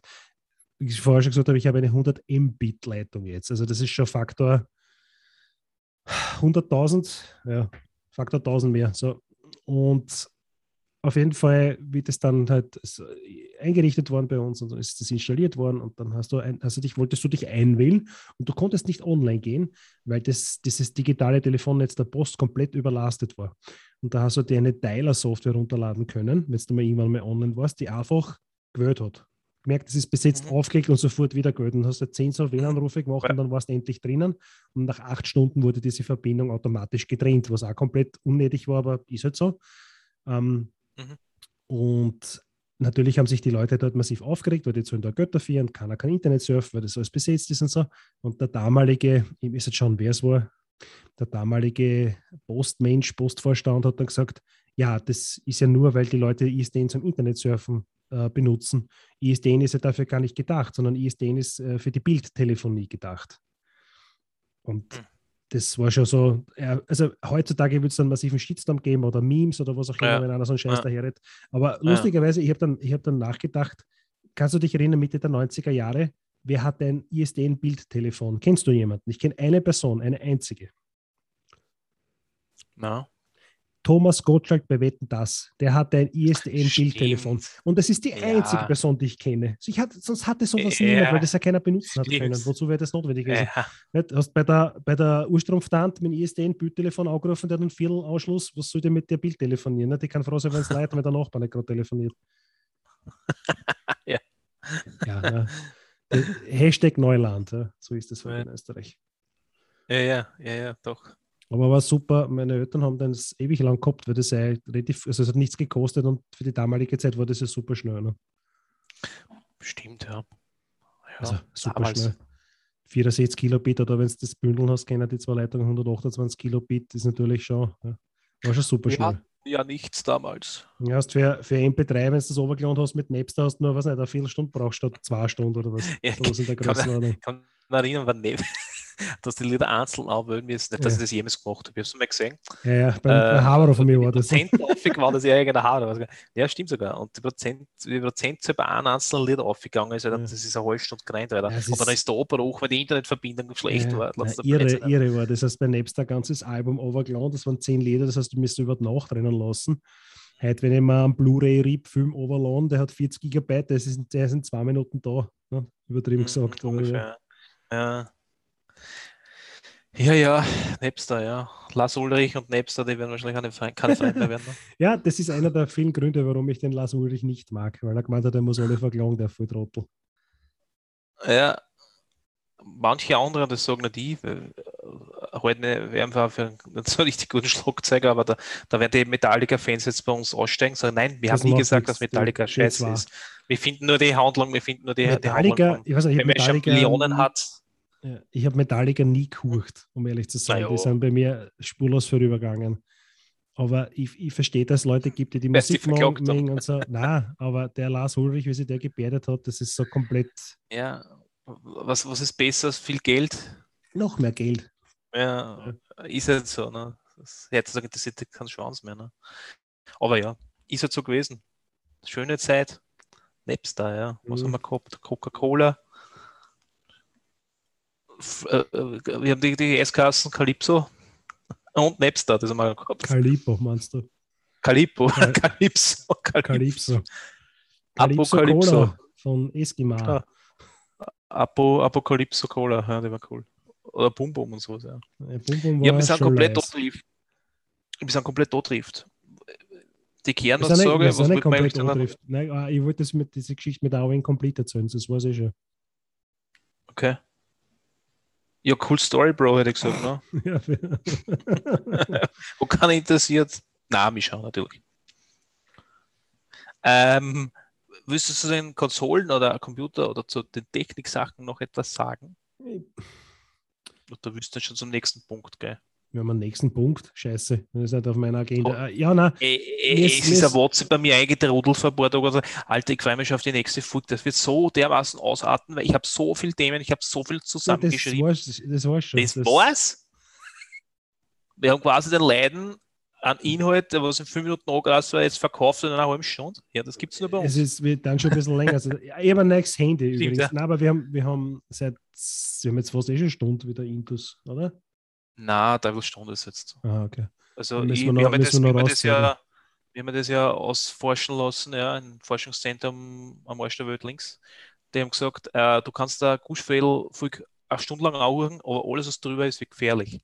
Wie ich vorher schon gesagt habe, ich habe eine 100 Mbit-Leitung jetzt. Also das ist schon Faktor 100.000, ja, Faktor 1000 mehr. So. Und auf jeden Fall wird es dann halt eingerichtet worden bei uns und dann ist das installiert worden und dann hast du, ein, also dich, wolltest du dich einwählen und du konntest nicht online gehen, weil das, dieses digitale Telefonnetz der Post komplett überlastet war. Und da hast du dir eine Teiler-Software runterladen können, wenn du mal irgendwann mal online warst, die einfach gewählt hat. Gemerkt, es ist besetzt, mhm. aufgelegt und sofort wieder gewählt. Und hast du zehn so WLAN-Rufe gemacht ja. und dann warst du endlich drinnen. Und nach acht Stunden wurde diese Verbindung automatisch getrennt, was auch komplett unnötig war, aber ist halt so. Ähm, Mhm. Und natürlich haben sich die Leute dort massiv aufgeregt, weil die sollen da Götter feiern, keiner kann Internet surfen, weil das alles besetzt ist und so. Und der damalige, ich weiß jetzt schon, wer es war, der damalige Postmensch, Postvorstand hat dann gesagt, ja, das ist ja nur, weil die Leute ISDN zum Internetsurfen äh, benutzen. ISDN ist ja dafür gar nicht gedacht, sondern ISDN ist äh, für die Bildtelefonie gedacht. Und mhm das war schon so, also heutzutage wird es einen massiven Shitstorm geben oder Memes oder was auch immer, ja. wenn einer so einen Scheiß ja. daherredet. Aber lustigerweise, ich habe dann, hab dann nachgedacht, kannst du dich erinnern, Mitte der 90er Jahre, wer hat ein ISDN-Bildtelefon? Kennst du jemanden? Ich kenne eine Person, eine einzige. Na. Thomas Gottschalk bei Wetten Das, der hatte ein ISDN-Bildtelefon. Und das ist die einzige ja. Person, die ich kenne. Ich hatte, sonst hatte sowas ja. niemand, weil das ja keiner benutzen hat können. Wozu wäre das notwendig gewesen? Ja. Du hast bei der, bei der Urstrumpftante mit dem ISDN-Bildtelefon angerufen, der hat einen Viertel-Ausschluss. Was soll der mit der Bild telefonieren? Die kann froh sein, wenn es leid, wenn der Nachbar nicht gerade telefoniert. [LAUGHS] ja. Ja, ja. Hashtag Neuland, so ist das heute in Österreich. Ja, ja, ja, ja, doch. Aber war super. Meine Eltern haben das ewig lang gehabt, weil das ja relativ, also es hat nichts gekostet und für die damalige Zeit war das ja super schnell. Ne? Stimmt, ja. ja also super damals. schnell. 64 Kilobit oder wenn du das Bündel hast, kennen die zwei Leitungen 128 Kilobit, ist natürlich schon, ja, war schon super schnell. Ja, nichts damals. Ja, hast für, für MP3, wenn du das overgeladen hast mit Napster, hast du nur, was nicht, eine Viertelstunde brauchst statt zwei Stunden oder was. Ja, so in der Größenordnung. Kann, kann erinnern, wann [LAUGHS] [LAUGHS] dass die Lieder einzeln anwählen müssen. Nicht, dass ja. ich das jemals gemacht habe. Ich habe es mal gesehen. Ja, ja, beim äh, Haber von mir war das. Prozentläufig war das ja irgendein Haber. Ja, stimmt sogar. Und die Prozent, die Prozentzahl bei einem einzelnen Lied aufgegangen ist, ja. das ist eine halbe Stunde gerannt. Ja, und dann ist der Oper auch, weil die Internetverbindung schlecht ja, war. Ja, ihre, ihre war. Das heißt, bei Napster ein ganzes Album overgeladen, das waren zehn Lieder, das heißt, du müsst über die Nacht rennen lassen. Heute, wenn ich mal einen Blu-ray-RIP-Film overladen, der hat 40 Gigabyte, der ist, der ist in zwei Minuten da. Ne? Übertrieben mhm, gesagt. Ungefähr. Ja. Ja, ja, Napster, ja. Lars Ulrich und Napster, die werden wahrscheinlich keine, Fre keine Freunde werden. Ne? [LAUGHS] ja, das ist einer der vielen Gründe, warum ich den Lars Ulrich nicht mag, weil er gemeint hat, er muss alle verklagen, der Volltrottel. Ja, manche andere, das sagen nicht die, halten einfach für einen so richtig guten Schlagzeuger, aber da, da werden die Metallica-Fans jetzt bei uns aussteigen und sagen, nein, wir das haben nie gesagt, dass Metallica scheiße ist. Wir finden nur die Handlung, wir finden nur die, Metallica, die Handlung. ich weiß nicht, wenn man schon Millionen hat, ja, ich habe Metallica nie gehucht, um ehrlich zu sein. Die sind bei mir spurlos vorübergegangen. Aber ich, ich verstehe, dass es Leute gibt, die die [LAUGHS] Musik mögen und so. Nein, aber der Lars Ulrich, wie sich der gebärdet hat, das ist so komplett. Ja, was, was ist besser als viel Geld? Noch mehr Geld. Ja, ja. ist halt so. Ne? Heutzutage interessiert keine Chance mehr. Ne? Aber ja, ist halt so gewesen. Schöne Zeit. Napster, ja. Was mhm. haben wir gehabt? Coca-Cola. Äh, äh, wir haben die, die S-Kassen Calypso und Napster, das haben wir gehabt. Calippo, meinst du? Calippo, Cal [LAUGHS] Calypso. Calypso. Apokalypso. Cola von Eskima. Ja. Apo, Apokalypso Cola, ja, die war cool. oder Bum Bum und sowas. Ja, Ja, Bum Bum ja wir sind komplett nice. tot trifft. Wir sind komplett tot trifft. Die Kernaussage, was nicht wird man eigentlich komplett untrifft. Nein, ah, ich wollte das mit dieser Geschichte mit Owen komplett erzählen, das weiß ich schon. Okay. Ja, cool Story, Bro, hätte ich gesagt. Ne? [LAUGHS] Ja, [LAUGHS] Wo kann interessiert? Na, mich schauen natürlich. Ähm, willst du zu den Konsolen oder Computer oder zu den Techniksachen noch etwas sagen? Oder willst du schon zum nächsten Punkt gehen? Wir haben einen nächsten Punkt. Scheiße, das ist nicht auf meiner Agenda. Äh, Ja, nein, Äh, äh, ist- es mir ist ein ist- WhatsApp bei mir eingetrudelt vor ein paar Tagen. Also, Alter, ich freue mich schon auf die nächste Folge. Das wird so dermaßen ausarten, weil ich habe so viele Themen, ich habe so viel ja, das zusammengeschrieben. war's, das war's schon. Das war's. Wir haben quasi den Leiden an Inhalt, der was in fünf Minuten angelassen war, jetzt verkauft in einer halben Stunde. Ja, das gibt es nur bei uns. Es ist wird dann schon ein bisschen länger. Also, ja, ich habe ein neues Handy Stimmt, übrigens. ja. Nein, aber wir haben, wir haben seit, wir haben jetzt fast eh schon eine Stunde wieder Intus, oder? Na, da Stunde ist jetzt. Ah, okay. Also ich, wir noch- wir, haben ja das, wir wir, das ja, wir haben das ja ausforschen lassen, ja, im Forschungszentrum am Arsch der Welt links. Die haben gesagt, äh, du kannst da Guschfädel eine Stunde lang anhören, aber alles, was drüber ist, wird gefährlich.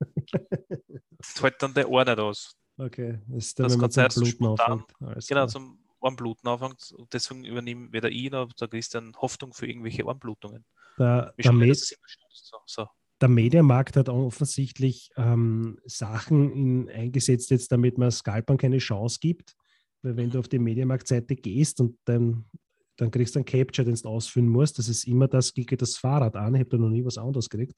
[LAUGHS] das hält dann der Ohr nicht aus. Okay, das ist dann, Das wenn man zum Bluten spontan- anfängt. Genau, zum Warmbluten anfängt. Und deswegen übernehmen weder ich noch der Christian Hoffnung für irgendwelche Wir es immer stimmt. So, so. Der Mediamarkt hat offensichtlich ähm, Sachen in, eingesetzt, jetzt damit man Scalpern keine Chance gibt. Weil wenn du auf die Mediamarkt-Seite gehst und dann, dann kriegst du einen Capture, den du ausfüllen musst, das ist immer das, klicke das Fahrrad an. Ich habe da noch nie was anderes gekriegt.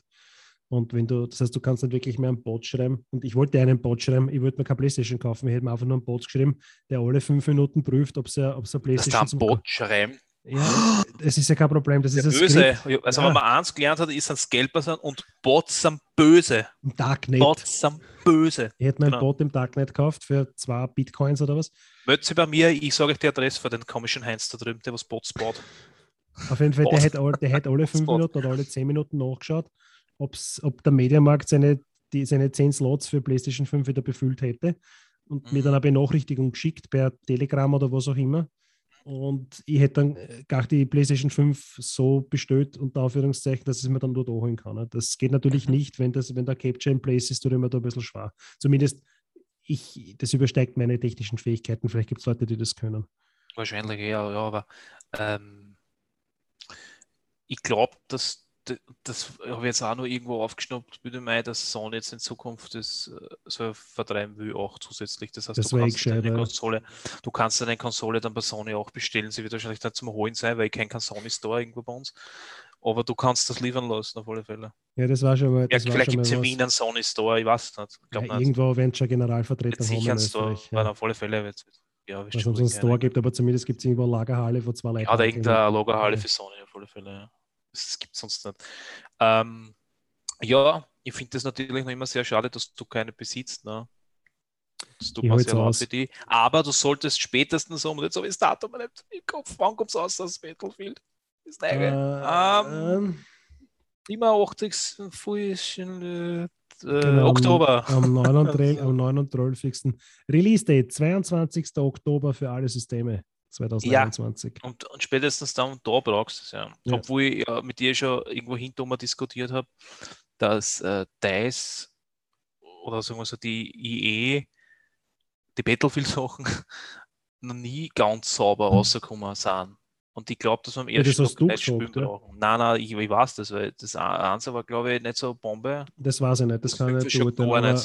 Und wenn du, das heißt, du kannst nicht wirklich mehr einen Bot schreiben. Und ich wollte einen Bot schreiben, ich wollte mir keine Playstation kaufen, ich hätte mir einfach nur einen Bot geschrieben, der alle fünf Minuten prüft, ob es eine, ob's eine Dass da Playstation ein zum Bot schreiben. Ja, das ist ja kein Problem. Das Der ist Böse. Skript Also, Ja. wenn man eins gelernt hat, ist ein Scalper sein und Bots sind böse. im Darknet. Bots sind böse. Ich hätte mir Genau. ein Bot im Darknet gekauft für zwei Bitcoins oder was. Meldet sie bei mir, ich sage euch die Adresse für den komischen Heinz da drüben, der was Bots baut. Auf jeden Fall, der hätte all, der hätte alle fünf. Minuten oder alle zehn Minuten nachgeschaut, ob's, ob der Mediamarkt seine, die, seine zehn Slots für PlayStation 5 wieder befüllt hätte und mir Mhm. dann eine Benachrichtigung geschickt per Telegram oder was auch immer. Und ich hätte dann äh, gar die PlayStation 5 so bestellt, unter Anführungszeichen, dass ich es mir dann dort holen kann. ne? Das geht natürlich nicht, wenn, das, wenn der Capture in place ist, tut immer da ein bisschen schwer. Zumindest ich, das übersteigt meine technischen Fähigkeiten. Vielleicht gibt es Leute, die das können. Wahrscheinlich eher, ja, aber ähm, ich glaube, dass das habe ich jetzt auch noch irgendwo aufgeschnappt, würde ich meinen, dass Sony jetzt in Zukunft das äh, so vertreiben will, auch zusätzlich. Das heißt, Das du kannst deine. Konsole, du kannst deine Konsole dann bei Sony auch bestellen. Sie wird wahrscheinlich nicht zum Holen sein, weil ich kenne keinen Sony Store irgendwo bei uns. Aber du kannst das liefern lassen, auf alle Fälle. Ja, das war schon mal. Ja, vielleicht gibt es in. Wien einen Sony Store, ich weiß nicht. Ich ja, irgendwo werden schon Generalvertreter Mit haben sicher einen Store, Ja. auf alle Fälle wird ja, schon es einen Store gibt, aber zumindest gibt es irgendwo eine Lagerhalle, wo zwei Leute. Ja, oder reingehen. irgendeine Lagerhalle Ja. für Sony auf alle Fälle. Ja. Das gibt es sonst nicht. Ähm, ja, ich finde das natürlich noch immer sehr schade, dass du keine besitzt. Ne? Das tut mir sehr leid für die. Aber du solltest spätestens um, und jetzt habe ich das Datum nicht im Kopf, wann kommt es aus, das Battlefield? Das neue. Äh, Ähm, ähm, immer 80. Fuischen, äh, genau, Oktober. Am, [LAUGHS] am, 39, am 39. Release Date, 22. Oktober für alle Systeme 2021. Und, und spätestens dann da brauchst du es ja. Ja. Obwohl ich ja mit dir schon irgendwo hinter mal diskutiert habe, dass äh, DICE oder sagen wir so die IE, die Battlefield-Sachen, [LAUGHS] noch nie ganz sauber rausgekommen sind. Und ich glaube, dass wir am Ja, das ersten hast du gleich ja. brauchen. Nein, nein, ich, ich weiß das, weil das Eins war, glaube ich, nicht so Bombe. Das weiß ich nicht, das kann ich nicht schon beurteilen.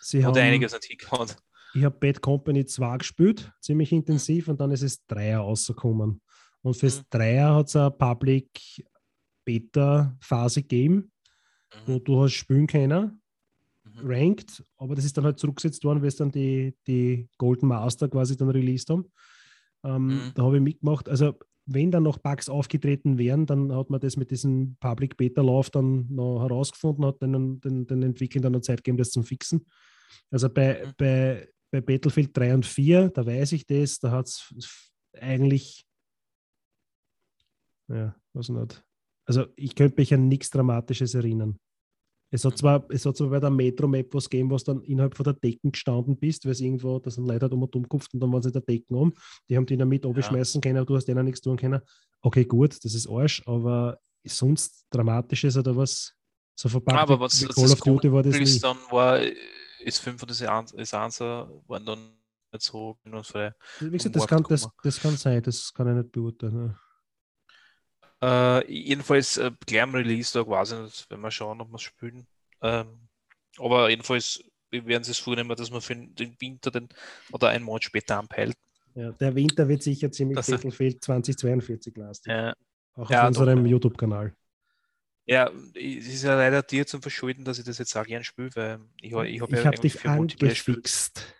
Sie Hat haben, einiges nicht hingehauen. Ich habe Bad Company 2 gespielt, ziemlich intensiv, und dann ist es Dreier rausgekommen. Und fürs Mhm. Dreier hat es eine Public Beta-Phase gegeben, wo Mhm. du hast spielen können, Mhm. ranked, aber das ist dann halt zurückgesetzt worden, weil es dann die, die Golden Master quasi dann released haben. Ähm, Mhm. Da habe ich mitgemacht. Also wenn dann noch Bugs aufgetreten wären, dann hat man das mit diesem Public Beta-Lauf dann noch herausgefunden, hat den, den, den Entwicklern dann noch Zeit gegeben, das zu fixen. Also bei, Mhm. bei, bei Battlefield 3 und 4, da weiß ich das, da hat es eigentlich, ja, was nicht. Also ich könnte mich an nichts Dramatisches erinnern. Es hat, zwar, es hat zwar bei der Metro-Map was gegeben, was dann innerhalb von der Decken gestanden bist, weil es irgendwo, da sind Leute halt um und um gekupft und dann waren sie in der Decken um. Die haben die dann mit abschmeißen können, aber du hast denen nichts tun können. Okay, gut, das ist Arsch, aber sonst Dramatisches oder was So verpackt Aber was Call of Duty war das nie. ist, dann war, ist 5 und das 1 das Einser waren dann nicht so frei. Wie gesagt, das kann, das, das kann sein, das kann ich nicht beurteilen. Äh, jedenfalls äh, gleich am Release-Tag weiß ich nicht, wenn wir schauen, ob wir es spielen. Ähm, aber jedenfalls wir werden sie es vornehmen, dass man für den Winter den, oder einen Monat später anpeilt. Ja. Ja, der Winter wird sicher ziemlich Battlefield 2042 lastig. Äh, Auch ja, auf unserem doch. YouTube-Kanal. Ja, es ist ja leider dir zum Verschulden, dass ich das jetzt auch gern spiele, weil ich, ich habe Ich ja eigentlich dich für Multiplayer gespielt. angefixt.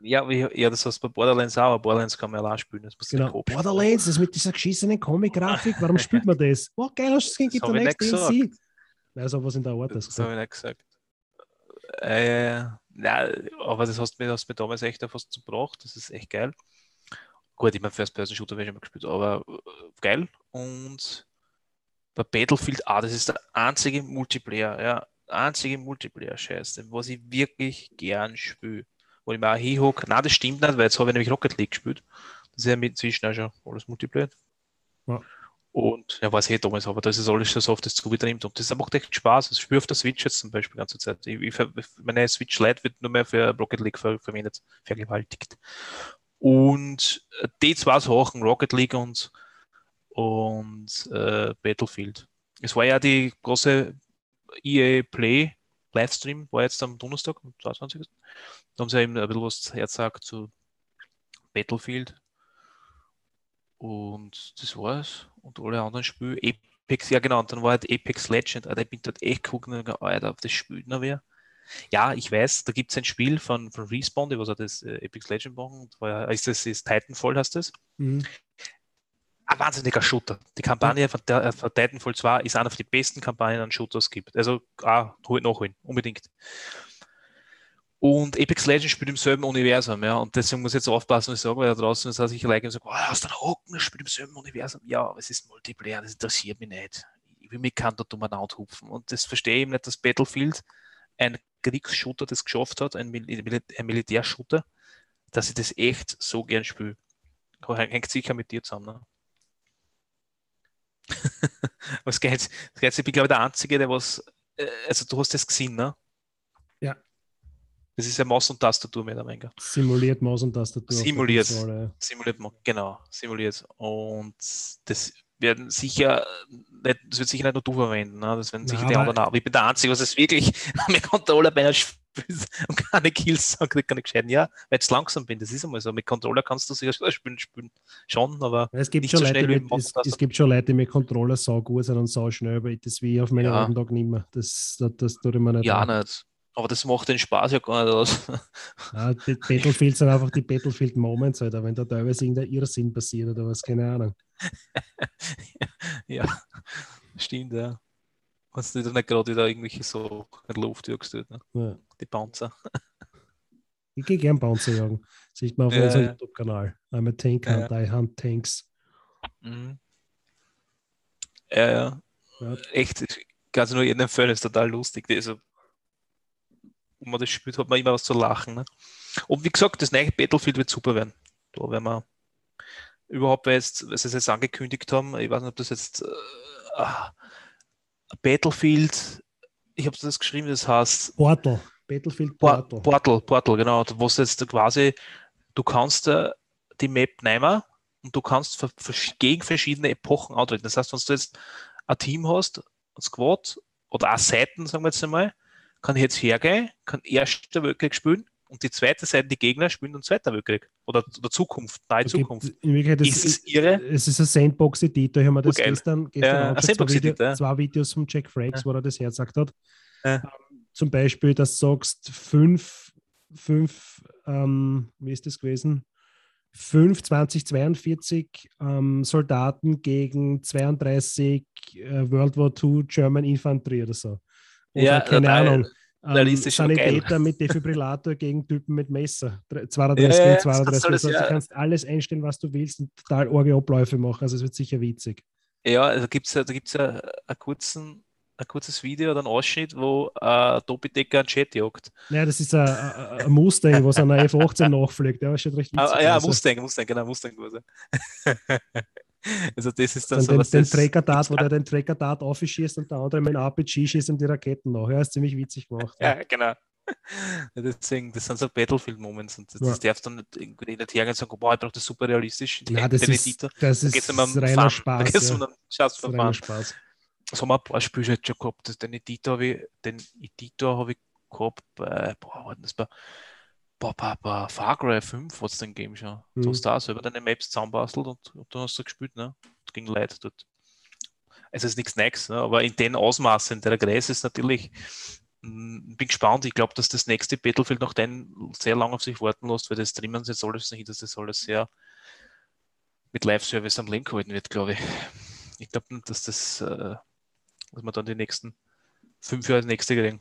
Ja, ja, das heißt bei Borderlands auch, aber Borderlands kann man ja auch spielen. Das muss Genau. Borderlands, das mit dieser geschissenen Comic-Grafik, warum spielt man das? [LAUGHS] Oh, geil, hast du gesehen, gibt Das der hab nächste DLC. Nein, sowas in der Art. Das Das habe ich nicht gesagt. Äh, nein, aber das hast du mir, hast mir damals echt auch fast gebracht. Das ist echt geil. Gut, ich meine, First-Person-Shooter habe ich schon mal gespielt, aber äh, geil. Und bei Battlefield, ah, das ist der einzige Multiplayer, ja, einzige Multiplayer-Scheiß, was ich wirklich gern spiele. Wo ich mir auch hinhocke. Nein, das stimmt nicht, weil jetzt habe ich nämlich Rocket League gespielt. Das ist ja mit inzwischen auch schon alles Multiplayer. Ja. Und ja, weiß ich damals, aber das ist alles schon so auf das zugetrimmt und das macht echt Spaß. Das spiele auf der Switch jetzt zum Beispiel die ganze Zeit. Ich, ich, meine Switch Lite wird nur mehr für Rocket League ver verwendet, vergewaltigt. Und äh, die zwei Sachen, Rocket League und, und äh, Battlefield. Es war ja die große EA Play Livestream, war jetzt am Donnerstag, am 22. Da haben sie eben ein bisschen was hergesagt zu Battlefield. Und das war's. Und alle anderen Spiele. Apex, ja genau, und dann war halt Apex Legend. Alter, ich bin dort echt gucken, und Alter, das spielt noch wer. Ja, ich weiß, da gibt es ein Spiel von, von Respawn, die was auch das äh, Apex Legend machen. War ja, ist das ist Titanfall, heißt das? Mhm. Ein wahnsinniger Shooter. Die Kampagne von, der, äh, von Titanfall 2 ist eine von den besten Kampagnen an Shooters gibt. Also, ah, hol nachholen, unbedingt. Und Apex Legends spielt im selben Universum, ja. Und deswegen muss ich jetzt aufpassen, was ich sage, weil da draußen ist sich like und sagt, oh, hast du einen Hocken, das spielt im selben Universum. Ja, aber es ist Multiplayer, das interessiert mich nicht. Ich will mich kein dort umeinander hupfen. Und das verstehe ich eben nicht, dass Battlefield ein Kriegsshooter das geschafft hat, ein, Mil Mil ein Militärshooter, dass ich das echt so gern spiele. Hängt sicher mit dir zusammen. Ne? [LAUGHS] was geht's? Ich bin, glaube ich, der Einzige, der was. äh, Also, du hast das gesehen, ne? Ja. Das ist ja Maus und Tastatur mehr oder weniger. Simuliert Maus und Tastatur. Simuliert. Simuliert, genau, simuliert. Und das werden sicher nicht, das wird sicher nicht nur du verwenden, ne? das werden sicher die anderen auch. Ich bin der Einzige, was es wirklich [LAUGHS] mit Controller bei einer spielt und keine Kills sagt, kann ich gescheiten. Ja, weil ich langsam bin, das ist einmal so. Mit Controller kannst du sicher spielen, spielen schon, aber Es gibt, Nicht schon so Leute, schnell wie mit, es, und es gibt schon Leute, die mit Controller sau gut sind und sau schnell, aber das wie ich auf meinen Ja. Tag nicht mehr. Das, das, das tue ich mir nicht ja an. nicht. Aber das macht den Spaß ja gar nicht aus. [LAUGHS] Ja, die Battlefield sind einfach die Battlefield Moments, wenn da teilweise irgendein Irrsinn passiert oder was, keine Ahnung. [LAUGHS] ja, stimmt, ja. Kannst du nicht gerade wieder irgendwelche so in die Luft jagst, ne? Ja. die Bouncer. Ich gehe gern Bouncer jagen. Sieht man auf Ja, unserem ja. YouTube-Kanal. I'm a Tank Ja, Hunter, I hunt Tanks. Mhm. Ja, ja. Ja. Echt, es nur jedem empfehlen, ist total lustig. Also, wenn man das spielt, hat man immer was zu lachen. Ne? Und wie gesagt, das neue Battlefield wird super werden. Da werden wir überhaupt, weil, jetzt, weil sie es jetzt angekündigt haben, ich weiß nicht, ob das jetzt äh, ah, Battlefield, ich habe das geschrieben, das heißt Portal. Battlefield Por- Portal. Portal, Portal, genau. Was jetzt quasi, du kannst äh, die Map nehmen und du kannst für, für, gegen verschiedene Epochen antreten. Das heißt, wenn du jetzt ein Team hast, ein Squad oder auch Seiten, sagen wir jetzt einmal, kann ich jetzt hergehen, kann Erster Weltkrieg spielen und die zweite Seite, die Gegner, spielen dann Zweiter Weltkrieg. Oder, oder Zukunft, nahe Da gibt- Zukunft. In Wirklichkeit, Ist es irre? Es ist ein Sandbox-Editor. Ich habe mir das Urgeil. gestern, gestern Ja, zwei, Video, ja. zwei Videos von Jack Frakes, Ja. wo er das hergesagt hat. Ja. Ähm, zum Beispiel, dass du sagst, fünf, fünf ähm, wie ist das gewesen? 5 2042 ähm, Soldaten gegen 32 äh, World War II German Infanterie oder so. Oder Ja, keine total Ahnung. Ähm, realistisch geil. Sanitäter mit Defibrillator gegen Typen mit Messer. Dre- 32 Ja, ja, gegen das kannst 32. du alles, also, ja. Du kannst alles einstellen, was du willst und total orge Abläufe machen. Also es wird sicher witzig. Ja, also gibt's ja, da gibt es ja einen kurzen, ein kurzes Video oder einen Ausschnitt, wo äh, Doppeldecker einen Chat jagt. Naja, das ist ein, ein, ein Mustang, was an einer F18 nachfliegt. Der ist schon recht witzig. Ah, ja, also. Mustang, Mustang, genau, Mustang. [LAUGHS] Also das ist dann Dann so, den, was den Tracker-Dart, wo der den Tracker-Dart aufschießt und der andere mit dem RPG schießt und die Raketen nach. Ja, ist ziemlich witzig gemacht. Ja, genau. Ja, deswegen, das sind so Battlefield-Moments und das, Ja. das darfst du nicht irgendwie nicht hergehen und sagen, boah, ich brauche das super realistisch. Nein, das ist, das Da ist geht's um reiner Fun, da Spaß. um Ja. einen ist for reiner Fun. Spaß. Das haben wir ein paar Spiele schon gehabt. Den Editor habe ich, den Editor habe ich gehabt bei, boah, war das bei, bei, bei, bei Far Cry 5 hat es den Game schon. Mhm. Du hast da selber deine Maps zusammenbastelt und, und dann hast du gespielt, ne? Und gegen Leute dort. Es ist nichts Neues, ne? aber in den Ausmaßen, in der Größe ist natürlich, mm, bin gespannt. Ich glaube, dass das nächste Battlefield noch den sehr lange auf sich warten lässt, weil das sie jetzt alles nicht, dass das alles sehr mit Live-Service am Leben gehalten wird, glaube ich. Ich glaube nicht, dass das, äh, dass wir dann die nächsten fünf Jahre das nächste kriegen.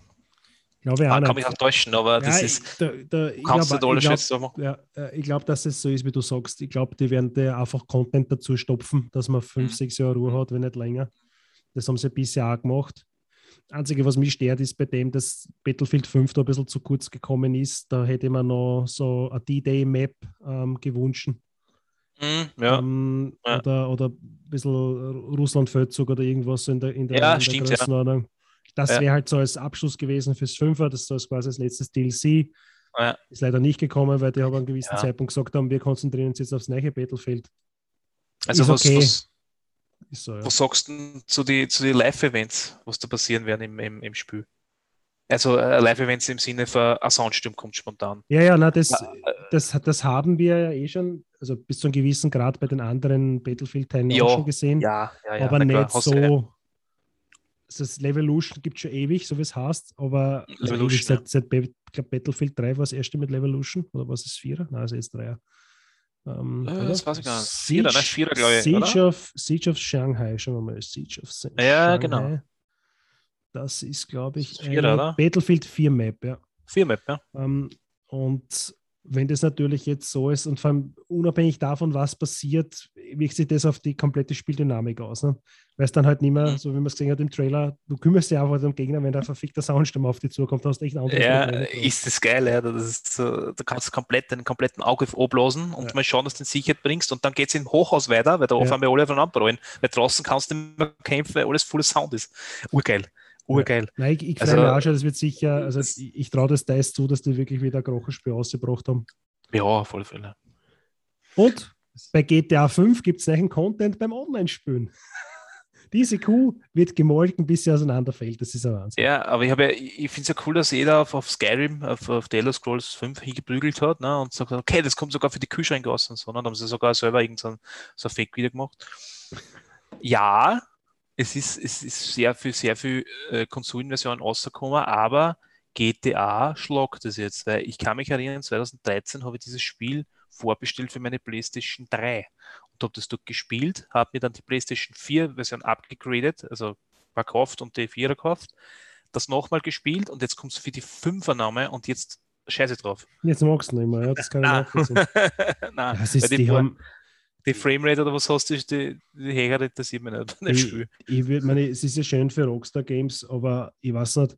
Ich auch Man kann mich auch täuschen, aber das Ja, ist, da, da, ich kannst glaub- du alles ich glaub- machen. Ja, ich glaube, dass es so ist, wie du sagst. Ich glaube, die werden dir einfach Content dazu stopfen, dass man fünf, Mhm. sechs Jahre Ruhe hat, wenn nicht länger. Das haben sie bisher auch gemacht. Das Einzige, was mich stört, ist bei dem, dass Battlefield 5 da ein bisschen zu kurz gekommen ist. Da hätte man noch so eine D-Day-Map ähm, gewünscht. Mhm, ja. Ähm, Ja. Oder, oder ein bisschen Russland-Feldzug oder irgendwas in der, in der, Ja, in der stimmt, ja. Das Ja. wäre halt so als Abschluss gewesen fürs Fünfer, das ist so als quasi als letztes DLC. Ja. Ist leider nicht gekommen, weil die haben an einem gewissen Ja. Zeitpunkt gesagt haben, wir konzentrieren uns jetzt aufs neue Battlefield. Also ist was, okay. was, so, ja. was sagst du denn zu den zu die Live-Events, was da passieren werden im, im, im Spiel? Also äh, Live-Events im Sinne von ein Soundsturm kommt spontan. ja, ja, na, das, Ja, das, das haben wir ja eh schon, also bis zu einem gewissen Grad bei den anderen Battlefield-Teilen Ja, auch schon gesehen. Ja, ja, ja. aber na klar, nicht ja. so. Also das Levolution gibt es schon ewig, so wie es heißt, aber Levolution, seit, seit glaub, Battlefield 3 war das erste mit Levolution oder was ist 4? Nein, also jetzt 3. Ähm, Äh, das weiß ich gar nicht. Vierer, ne? Vierer, glaub ich, Siege, oder? of, Siege of Shanghai, schauen wir mal. Siege of Sa- Ja, Shanghai. genau. Das ist, glaube ich, ist Vierer? Battlefield 4 Map, ja. Vier Map, ja. Ähm, und wenn das natürlich jetzt so ist und vor allem unabhängig davon, was passiert, wirkt sich das auf die komplette Spieldynamik aus. Ne? Weil es dann halt nicht mehr, Mhm. so wie man es gesehen hat im Trailer, du kümmerst dich einfach um den Gegner, wenn der verfickter Soundsturm auf dich zukommt, hast du echt andere Ja, Probleme. ist das geil, ja. Das ist so, da kannst du komplett den kompletten Auge ablasen und Ja. mal schauen, dass du den Sicherheit bringst und dann geht es im Hochhaus weiter, weil da Ja. auf einmal alle aufeinander rollen. Weil draußen kannst du nicht mehr kämpfen, weil alles voller Sound ist. Urgeil. Urgeil. Nein, ich, ich Also, freue mich auch schon, das wird sicher, also ich, ich traue das Dice zu, dass die wirklich wieder ein Krochenspiel ausgebracht haben. Ja, alle Fälle. Und bei GTA 5 gibt es neuen Content beim Online-Spielen. [LAUGHS] Diese Kuh wird gemolken, bis sie auseinanderfällt. Das ist ein Wahnsinn. Ja, aber ich, ja, ich finde es ja cool, dass jeder auf, auf Skyrim, auf, auf The Elder Scrolls 5 hingeprügelt hat ne, und sagt, okay, das kommt sogar für die Kühlschränke aus und so. Ne, dann haben sie sogar selber irgendein so ein Fake wieder gemacht. Ja, es ist, es ist sehr viel, sehr viel äh, Konsolenversionen rausgekommen, aber GTA schlagt es jetzt, weil ich kann mich erinnern, 2013 habe ich dieses Spiel vorbestellt für meine PlayStation 3 und habe das dort gespielt, habe mir dann die PlayStation 4 Version abgegradet, also verkauft und die 4er gekauft, das nochmal gespielt und jetzt kommt es für die 5er Name und jetzt scheiße drauf. Jetzt magst du nicht mehr, ja, das kann ich nachvollziehen. [LAUGHS] Nein, Das ist, die haben, die Framerate oder was hast du, die, die Heger interessiert mich nicht ich, ich würd, meine, es ist ja schön für Rockstar Games, aber ich weiß nicht,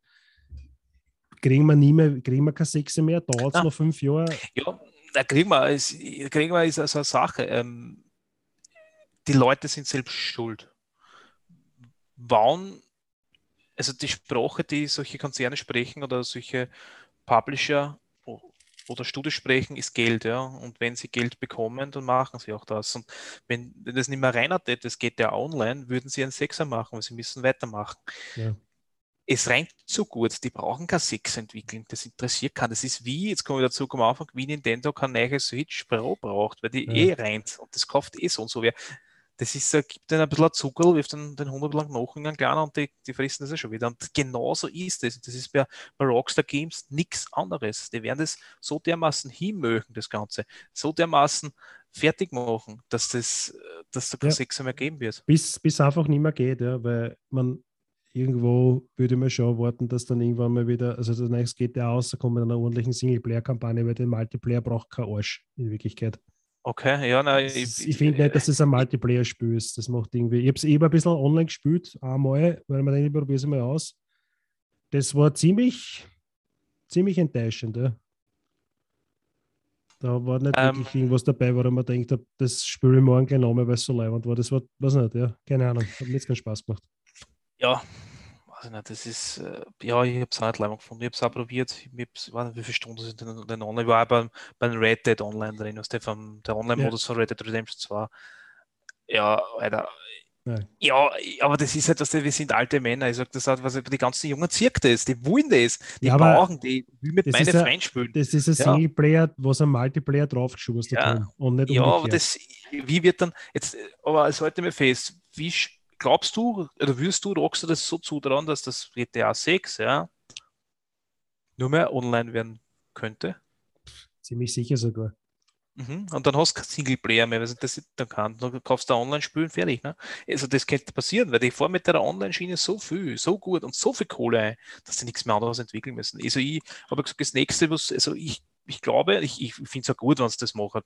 kriegen wir nie mehr, kriegen wir keine Sechse mehr, dauert es noch fünf Jahre. Ja, da kriegen wir, es, kriegen wir ist also eine Sache. Ähm, die Leute sind selbst schuld. Wann, also die Sprache, die solche Konzerne sprechen oder solche Publisher oder Studios sprechen, ist Geld, ja. Und wenn sie Geld bekommen, dann machen sie auch das. Und wenn, wenn das nicht mehr reiner tät, das geht ja online, würden sie einen Sechser machen, weil sie müssen weitermachen. Ja. Es reicht so gut, die brauchen kein Six entwickeln, das interessiert keinen. Das ist wie, jetzt kommen wir dazu am Anfang, wie Nintendo kein neues Switch Pro braucht, weil die Ja. eh reint und das kauft eh so und so wer. Das ist, gibt denen ein bisschen ein Zuckerl, wirft den, den 100 lang noch in einen kleinen und die, die fressen das ja schon wieder. Und genauso ist es. Das ist bei, bei Rockstar Games nichts anderes. Die werden das so dermaßen hinmögen, das Ganze, so dermaßen fertig machen, dass das, dass da kein Ja. Sechser mehr geben wird. Bis, bis einfach nicht mehr geht, ja, weil man irgendwo würde man schon erwarten, dass dann irgendwann mal wieder, also das nächste GTA rauskommt mit einer ordentlichen Singleplayer-Kampagne, weil den Multiplayer braucht kein Arsch in Wirklichkeit. Okay, ja, nein, Ich, ich finde nicht, dass es ein Multiplayer-Spiel ist. Das macht irgendwie. Ich habe es eben ein bisschen online gespielt, einmal, weil man denkt, ich probiere es mal aus. Das war ziemlich, ziemlich enttäuschend. Ja. Da war nicht Ähm, wirklich irgendwas dabei, wo man denkt, das spiele ich morgen gleich nochmal, weil es so leibend war. Das war, weiß nicht, ja, keine Ahnung. Hat mir jetzt keinen Spaß gemacht. Ja, weiß ich nicht, das ist, äh, ja, ich habe es auch nicht leibend gefunden. Ich habe es auch probiert. Ich, ich weiß nicht, wie viele Stunden sind denn, denn online? Ich war auch beim, beim Red Dead Online drin, aus der, vom, der Online-Modus von Red Dead Redemption 2. Ja, Alter. Nein. Ja, aber das ist halt, dass wir sind alte Männer. Ich sage das halt, was die ganzen Jungen zirkt das, die wollen das, die Ja, aber brauchen, die will mit das meinen ist ja- Freunden spielen. Das ist ein Ja. Singleplayer, was ein Multiplayer draufgeschustert Ja. haben und nicht Ja, aber umgekehrt. das, wie wird dann, jetzt, aber es halte mir fest, wie sch- glaubst du, oder würdest du, Rockstar das so zutrauen, dass das GTA 6, ja, nur mehr online werden könnte? Ziemlich sicher sogar. Mhm. Und dann hast du kein Singleplayer mehr, weil das dann kann. Dann kaufst du ein Online-Spiel und fertig. Ne? Also das könnte passieren, weil die fahren mit der Online-Schiene so viel, so gut und so viel Kohle ein, dass sie nichts mehr anderes entwickeln müssen. Also ich habe gesagt, das nächste, was, also ich, ich glaube, ich, ich finde es auch gut, wenn sie das machen.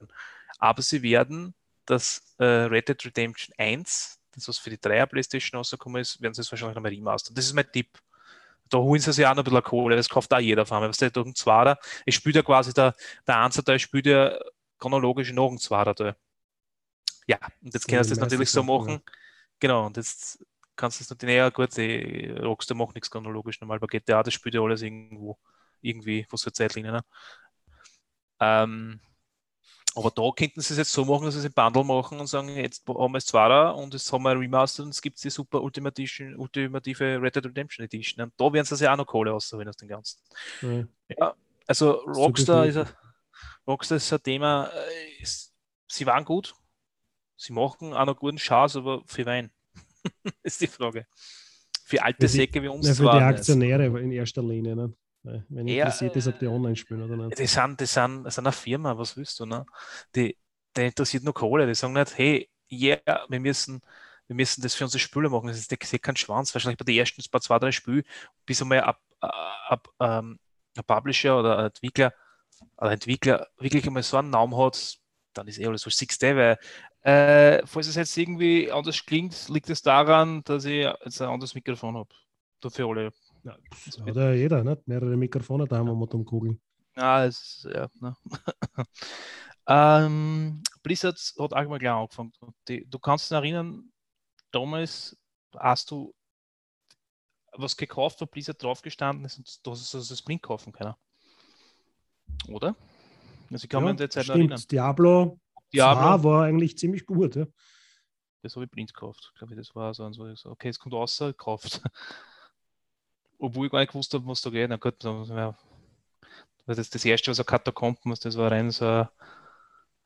Aber sie werden das äh, Red Dead Redemption 1, das was für die 3er Playstation rausgekommen ist, werden sie es wahrscheinlich nochmal remastern. Das ist mein Tipp. Da holen sie sich auch noch ein bisschen Kohle, das kauft auch jeder auf einmal. Was der durch den Zwarer, es spielt ja quasi der, der Einser, spielt ja chronologisch nach dem Zwarer da. Ja, und jetzt kannst du das natürlich so machen. Genau, und jetzt kannst du es natürlich, ja gut, die Rockstar macht nichts chronologisch normal bei GTA, das spielt ja alles irgendwo, irgendwie, was für Zeitlinien. Ne? Ähm, aber da könnten sie es jetzt so machen, dass sie es im Bundle machen und sagen, jetzt haben wir es Zwarer und jetzt haben wir ein Remaster und es gibt die super ultimative, ultimative Red Dead Redemption Edition. Und da werden sie sich auch noch Kohle ausholen aus dem Ganzen. Ja. Ja, also Rockstar ist, ein, Rockstar ist ein Thema, äh, ist, sie waren gut, sie machen auch noch guten Chance, aber für Wein [LAUGHS] ist die Frage. Für alte Für die- Säcke wie uns Ja, für zwar die. Aktionäre in erster Linie. Ne? Weil Wenn Ja, interessiert ist, ob die äh, online spielen oder nicht. Die sind, die sind, das sind eine Firma, was willst du, ne? Die, die interessiert nur Kohle. Die sagen nicht, hey, yeah, wir müssen, wir müssen das für unsere Spieler machen. Das ist der kein Schwanz. Wahrscheinlich bei den ersten paar zwei, drei Spielen, bis einmal ab, ab, ähm, ein Publisher oder ein Entwickler, oder Entwickler wirklich einmal so einen Namen hat, dann ist eh alles so Six Day, weil äh, falls es jetzt irgendwie anders klingt, liegt es daran, dass ich jetzt ein anderes Mikrofon habe. Dafür alle. Ja, das hat ja jeder, nicht? Mehrere Mikrofone da haben wir mit dem Kugeln. Ja, es ja, ne. [LAUGHS] ähm, Blizzard hat allgemein gleich angefangen. Die, du kannst dich erinnern, damals hast du was gekauft, wo Blizzard draufgestanden ist und du hast es das blind kaufen können. Oder? Also ich kann mich an die Zeit noch erinnern. stimmt. Diablo, Diablo, 2 war eigentlich ziemlich gut. Ja. das habe ich blind gekauft. Glaube ich, das war so. Und so. Okay, es kommt raus, gekauft. [LAUGHS] Obwohl ich gar nicht gewusst habe, was da geht. Na gut, dann, ja. Das, das erste, was ein Katakomben ist, das war rein so ein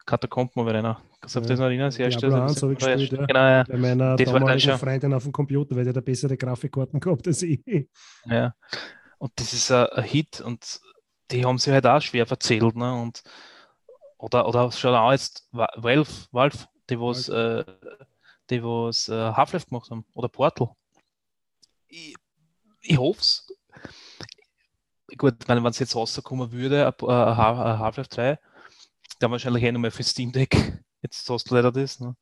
Katakomben, aber einer. Kannst du auf Ja, das noch erinnern? Das erste, Diablo das 1 habe ich war gespielt, ja. Genau, ja. Bei meiner Das war damaligen schon- Freundin auf dem Computer, weil der hat bessere Grafikkarten [LAUGHS] gehabt als ich. Ja, und das ist ein, ein Hit und die haben sich halt auch schwer verzählt. Ne? Und, oder, oder schon auch jetzt Valve, Valve die was, äh, die was äh, Half-Life gemacht haben oder Portal. Ich, ich hoffe es. Gut, ich meine, wenn es jetzt rauskommen würde, ein Half-Life 3, dann wahrscheinlich eh nochmal für Steam Deck. Jetzt hast du leider das. Ne?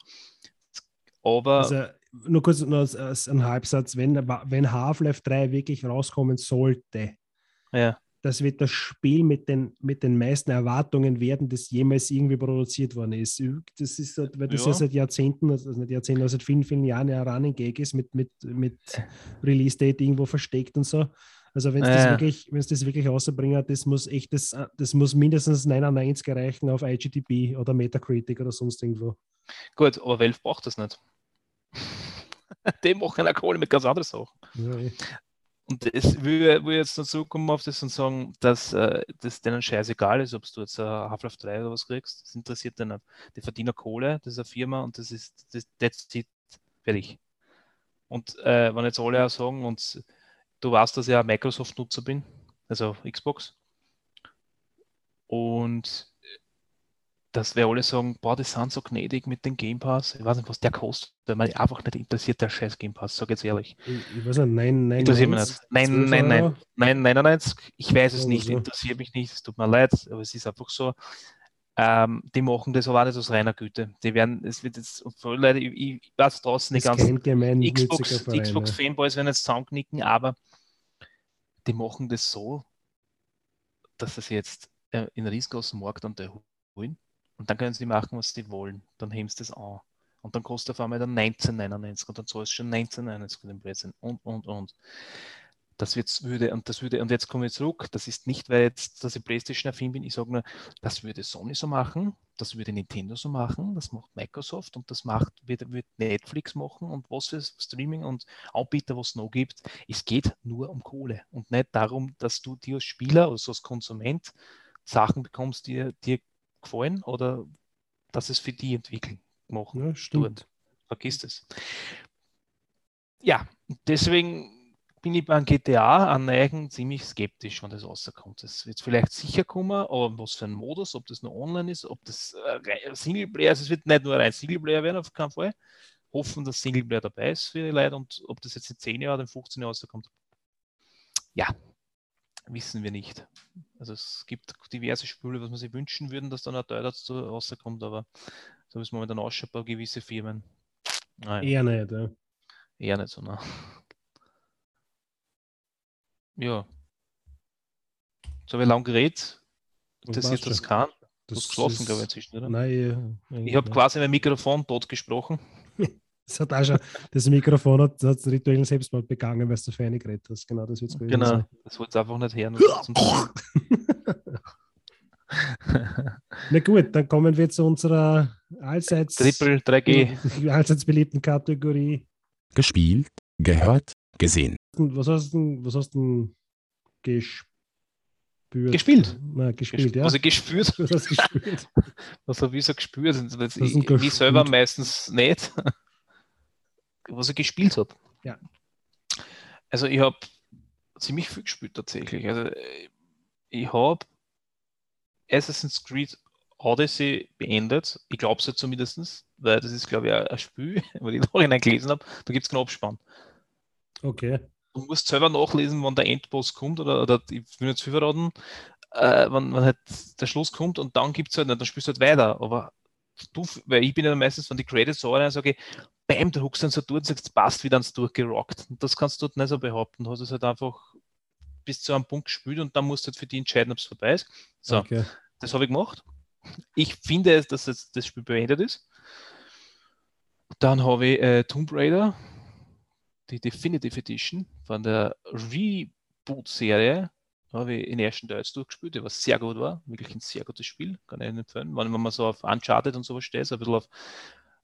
Aber Also, nur kurz noch als, als ein Halbsatz, wenn, wenn Half-Life 3 wirklich rauskommen sollte, ja. Das wird das Spiel mit den, mit den meisten Erwartungen werden, das jemals irgendwie produziert worden ist. Das ist, weil das ja, Ja. seit Jahrzehnten, also nicht Jahrzehnten, aber seit vielen, vielen Jahren ja ein Running Gag ist, mit, mit, mit Release-Date irgendwo versteckt und so. Also wenn es das Ja. wirklich, wenn es das wirklich rausbringen, das muss echt, das, das muss mindestens 99 erreichen auf IGTB oder Metacritic oder sonst irgendwo. Gut, aber Valve braucht das nicht. [LAUGHS] Die machen eine Kohle mit ganz anderen Sachen. Ja, eh. Und es will jetzt dazu kommen auf das und sagen, dass äh, das denen scheißegal ist, ob du jetzt äh, Half-Life 3 oder was kriegst. Das interessiert den nicht. Die verdienen Kohle, das ist eine Firma und das ist das, that's it, fertig. Und äh, wenn jetzt alle auch sagen, und du weißt, dass ich ein Microsoft-Nutzer bin, also Xbox, und dass wir alle sagen, boah, die sind so gnädig mit dem Game Pass. Ich weiß nicht, was der kostet, weil mich einfach nicht interessiert, der scheiß Game Pass, sag jetzt ehrlich. Ich, ich weiß nicht, nein, nein. Interessiert mich nicht. Nein, nein, nein. Euro. Nein, 99, ich weiß es nicht, interessiert mich nicht, es tut mir leid, aber es ist einfach so. Ähm, die machen das aber nicht aus reiner Güte. Die werden, es wird jetzt, für Leute, ich, ich weiß draußen die ganzen gemeinnütziger Xbox, werden jetzt zusammenknicken, aber die machen das so, dass das jetzt äh, in riesengroßen Markt an der wollen. Und dann können sie machen, was sie wollen. Dann heben sie das an. Und dann kostet auf einmal dann 19,99 und dann zahlst du schon 19,99 für den Blödsinn und, und, und. Das wird, würde, und das würde, und jetzt komme ich zurück, das ist nicht, weil jetzt, dass ich Playstation-affin bin, ich sage nur, das würde Sony so machen, das würde Nintendo so machen, das macht Microsoft und das macht, wird, wird Netflix machen und was für Streaming und Anbieter, was es noch gibt. Es geht nur um Kohle und nicht darum, dass du dir als Spieler oder so als Konsument Sachen bekommst, die dir gefallen oder dass es für die entwickeln machen. Ja, stimmt. Vergiss es. Ja, deswegen bin ich beim GTA an Neigen ziemlich skeptisch, wenn das rauskommt. Es wird vielleicht sicher kommen, aber was für ein Modus, ob das nur online ist, ob das äh, Singleplayer ist, es wird nicht nur ein Singleplayer werden, auf keinen Fall. Hoffen, dass Singleplayer dabei ist für die Leute und ob das jetzt in 10 Jahren oder 15 Jahren rauskommt. Ja, wissen wir nicht. Also es gibt diverse Spiele, was man sich wünschen würden, dass dann ein Teil dazu rauskommt, aber so wie es momentan ausschaut bei gewisse Firmen. Nein. Eher nicht, ja. Eher nicht so, ne? Ja. Jetzt habe ich lang geredet. Das ist das kann. Das ist geschlossen, glaube ich, inzwischen, oder? Nein, ich habe quasi mein Mikrofon tot gesprochen. Das hat auch schon, das Mikrofon hat, hat rituellen Selbstmord begangen, weil du so feine geredet hast. Genau, das wird es Genau, sein. das wollte es einfach nicht hören. [LAUGHS] Na gut, dann kommen wir zu unserer allseits, Triple 3G. [LAUGHS] allseits beliebten Kategorie. Gespielt, gehört, gesehen. Was hast du was hast du gespürt? Gespielt. Nein, gespielt, ja. Also gespürt. Was hast du [LAUGHS] gespürt? Was habe ich so gespürt? Ich, ich selber meistens nicht was ich gespielt habe. Ja. Also ich habe ziemlich viel gespielt tatsächlich. Also ich habe Assassin's Creed Odyssey beendet. Ich glaube es ja zumindest, weil das ist, glaube ich, ein Spiel, [LAUGHS] weil ich nachhinein gelesen habe. Da gibt es keinen Abspann. Okay. Du musst selber nachlesen, wann der Endboss kommt, oder, oder ich will nicht zu viel verraten, äh, wann, wann halt der Schluss kommt und dann gibt es halt, dann spielst du halt weiter. Aber du, weil ich bin ja meistens von den Credits so und sage, bam, du huckst dann so durch und sagst, passt wieder ans durchgerockt. Und das kannst du dort nicht so behaupten. Du hast es halt einfach bis zu einem Punkt gespielt und dann musst du halt für die entscheiden, ob es vorbei ist. So, okay. das habe ich gemacht. Ich finde, dass jetzt das Spiel beendet ist. Dann habe ich äh, Tomb Raider, die Definitive Edition von der Reboot-Serie habe ich in den ersten Teil durchgespielt, was sehr gut war, wirklich ein sehr gutes Spiel, kann ich empfehlen. Wenn, wenn man so auf Uncharted und sowas steht, so ein bisschen auf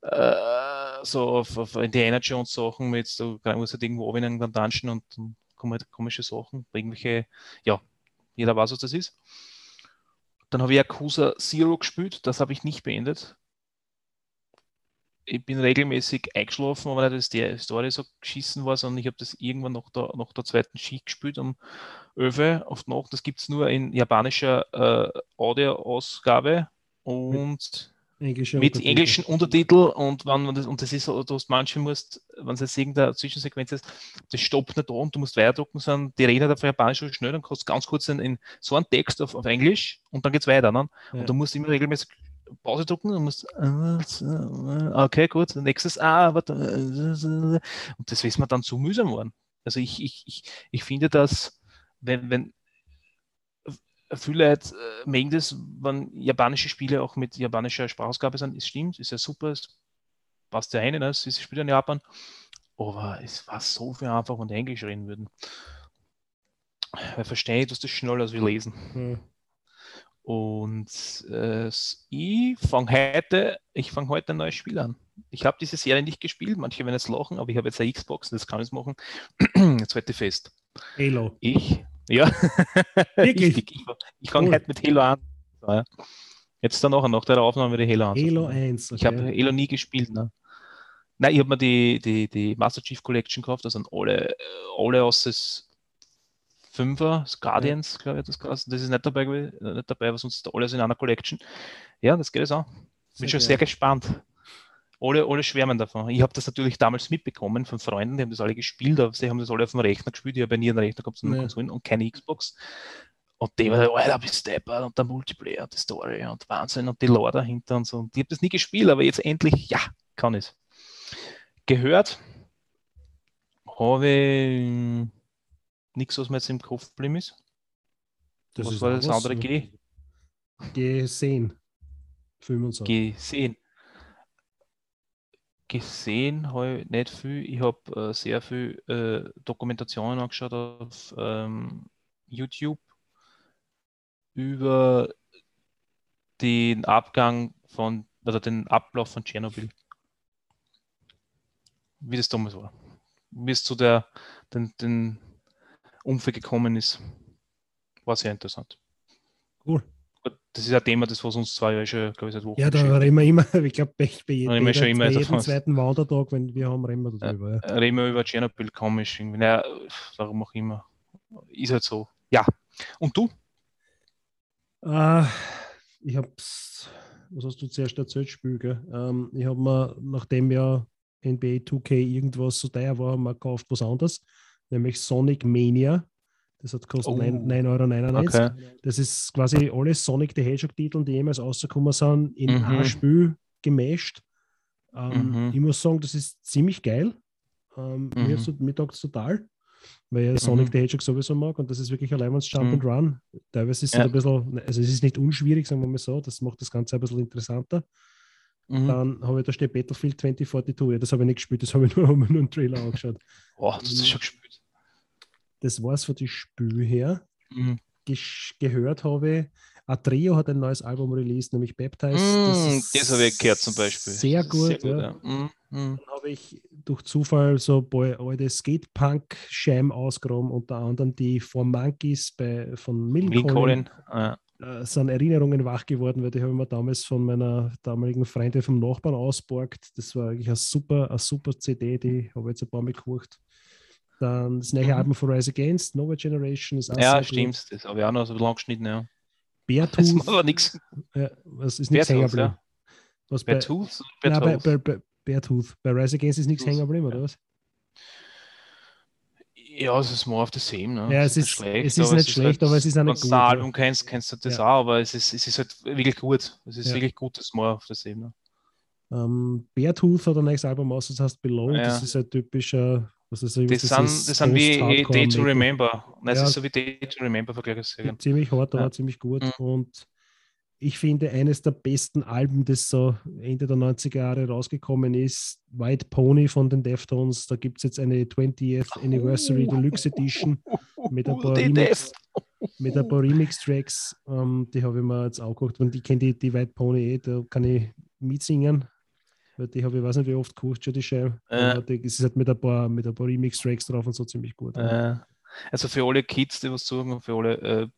äh, so auf, auf Indiana Jones Sachen mit, so muss halt irgendwo in einem Dungeon und dann kommen halt komische Sachen, irgendwelche, ja, jeder weiß, was das ist. Dann habe ich Yakuza Zero gespielt, das habe ich nicht beendet. Ich bin regelmäßig eingeschlafen, aber nicht, dass die Story so geschissen war, sondern ich habe das irgendwann nach der, nach der zweiten Schicht gespielt um Öwe auf Nacht. Das gibt es nur in japanischer äh, Audio-Ausgabe und Englische mit Untertitel. englischen Untertitel und wenn man das, und das ist du hast manchmal musst, wenn es jetzt irgendeine Zwischensequenz ist, das stoppt nicht da und du musst weiterdrucken, sondern die reden halt auf Japanisch so schnell, dann kannst du ganz kurz in, in so einen Text auf, auf Englisch und dann geht es weiter. Ne? Ja. Und du musst immer regelmäßig Pause drücken und musst okay, gut, nächstes ah, warte, und das ist mir dann zu mühsam geworden. Also ich, ich, ich, ich finde, dass wenn, wenn viele Leute äh, mögen das, wenn japanische Spiele auch mit japanischer Sprachausgabe sind. Es stimmt, ist ja super, es passt ja rein, ne? es ist Spiel in Japan. Aber es war so viel einfach, wenn die Englisch reden würden. Weil verstehe ich, dass das schneller als wir lesen. Hm. Und äh, ich fange heute, ich fange heute ein neues Spiel an. Ich habe diese Serie nicht gespielt, manche werden jetzt lachen, aber ich habe jetzt eine Xbox und das kann ich machen. [CLEARS THROAT] jetzt heute fest. Halo. Ich, ja. [LAUGHS] Wirklich? ich, ich, ich fange cool. heute mit Halo an. Ja. Jetzt dann auch nach der Aufnahme wieder Halo an. Halo 1. Okay. Ich habe Halo nie gespielt. Ne? Nein, ich habe mir die, die, die Master Chief Collection gekauft, also alle, alle aus des Fünfer, Guardians, ja. glaube ich, das Das ist nicht dabei, nicht dabei, aber sonst alles in einer Collection. Ja, das geht es auch. Bin schon sehr gespannt alle, alle schwärmen davon. Ich habe das natürlich damals mitbekommen von Freunden, die haben das alle gespielt, aber sie haben das alle auf dem Rechner gespielt. Ich habe ja nie einen Rechner gehabt, sondern ja. Konsolen und keine Xbox. Und die war, Alter, bist deppert und der Multiplayer die Story und Wahnsinn und die Lore dahinter und so. Und ich habe das nie gespielt, aber jetzt endlich, ja, kann ich Gehört habe ich nichts, was mir jetzt im Kopf geblieben ist. Das was ist war das andere G? Gesehen. Gesehen. Gesehen habe ich nicht viel. Ich habe äh, sehr viel äh, Dokumentationen angeschaut auf ähm, YouTube über den Abgang von, oder den Ablauf von Tschernobyl. Wie das damals war. Wie es zu der, den, den Unfall gekommen ist. War sehr interessant. Cool. Das ist ein Thema, das was uns zwei Jahre schon, glaube ich, seit Wochen Ja, da reden wir immer, [LAUGHS] ich glaube, bei, bei, Da reden wir schon immer jedem davon. zweiten Wandertag, wenn wir haben, reden wir darüber. Ja. reden wir über Tschernobyl komisch. Irgendwie. Naja, warum auch immer. Ist halt so. Ja. Und du? Äh, ich habe was hast du zuerst erzählt, Spiel, gell? Ähm, ich habe mir, nachdem ja NBA 2K irgendwas so teuer war, mal gekauft was anderes, nämlich Sonic Mania. Das hat kostet Oh. 9,99 Euro. Okay. Das ist quasi alle Sonic the Hedgehog-Titel, die jemals rausgekommen sind, in Mhm. ein Spiel gemischt. Ähm, Mhm. Ich muss sagen, das ist ziemlich geil. Ähm, Mhm. Mir, so- mir taugt es total, weil ich Sonic Mhm. the Hedgehog sowieso mag und das ist wirklich allein Jump Mhm. and Run. Teilweise ist es Ja. ein bisschen, also es ist nicht unschwierig, sagen wir mal so, das macht das Ganze ein bisschen interessanter. Mhm. Dann habe ich da steht Battlefield 2042, ja, das habe ich nicht gespielt, das habe ich nur, mir nur einen Trailer angeschaut. Oh, das ist schon gespielt. Das war es von den Spiel her. Mhm. Gehört habe ich, Atrio hat ein neues Album released, nämlich Baptized. Mm, ist das habe ich gehört zum Beispiel. Sehr gut, ja. ja. Mhm. Mhm. Dann habe ich durch Zufall so ein paar alte Skatepunk-Scheiben ausgegraben, unter anderem die Four Monkeys bei, von. Äh, Äh, sind Erinnerungen wach geworden, weil die habe ich mir damals von meiner damaligen Freundin vom Nachbarn ausborgt. Das war eigentlich eine super, eine super CD, die habe ich jetzt ein paar Mal gekocht. Dann das neue Mhm. Album von Rise Against, Nova Generation ist auch ja, stimmt. Das habe ich auch noch so lang geschnitten. Ja. Das Beartooth, macht aber nichts. ja, was ist nichts Beartooth, hängen geblieben? ja. Was bei, Bei Tooth? Nein, bei, bei, bei Beartooth. Bei Rise Against ist nichts hängen geblieben, ja. oder was? Ja, es ist more of the same. Ne? Ja, es nicht ist- schlecht, es ist aber nicht schlecht, halt, aber es ist auch nicht Wenn du gut, ein ja. Album kennst, kennst du das Ja. auch, aber es ist, es ist halt wirklich gut. Es ist Ja. wirklich gutes more of the same. Ne? Ähm, Beartooth hat ein neues Album aus, das heißt Below. Ja. Das ist ein typischer, was ist Das, sind, das sind wie Day to Remember. Nein, Ja. ist so wie Day to Remember Vergleichsserien. Ziemlich hart, aber Ja. ziemlich gut. Mhm. Und ich finde, eines der besten Alben, das so Ende der 90er Jahre rausgekommen ist, White Pony von den Deftones. Da gibt es jetzt eine 20th Anniversary Deluxe Edition mit ein paar [LAUGHS] Remix, mit ein paar Remix-Tracks. Ähm, die habe ich mir jetzt auch geguckt, und ich kenne die, die White Pony eh, da kann ich mitsingen. Weil die habe ich weiß nicht wie oft gekocht, schon die Scheibe. Ja. Aber die, es ist halt mit ein paar, mit ein paar Remix-Tracks drauf und so ziemlich gut. Äh, also für alle Kids, die was suchen, und für alle äh,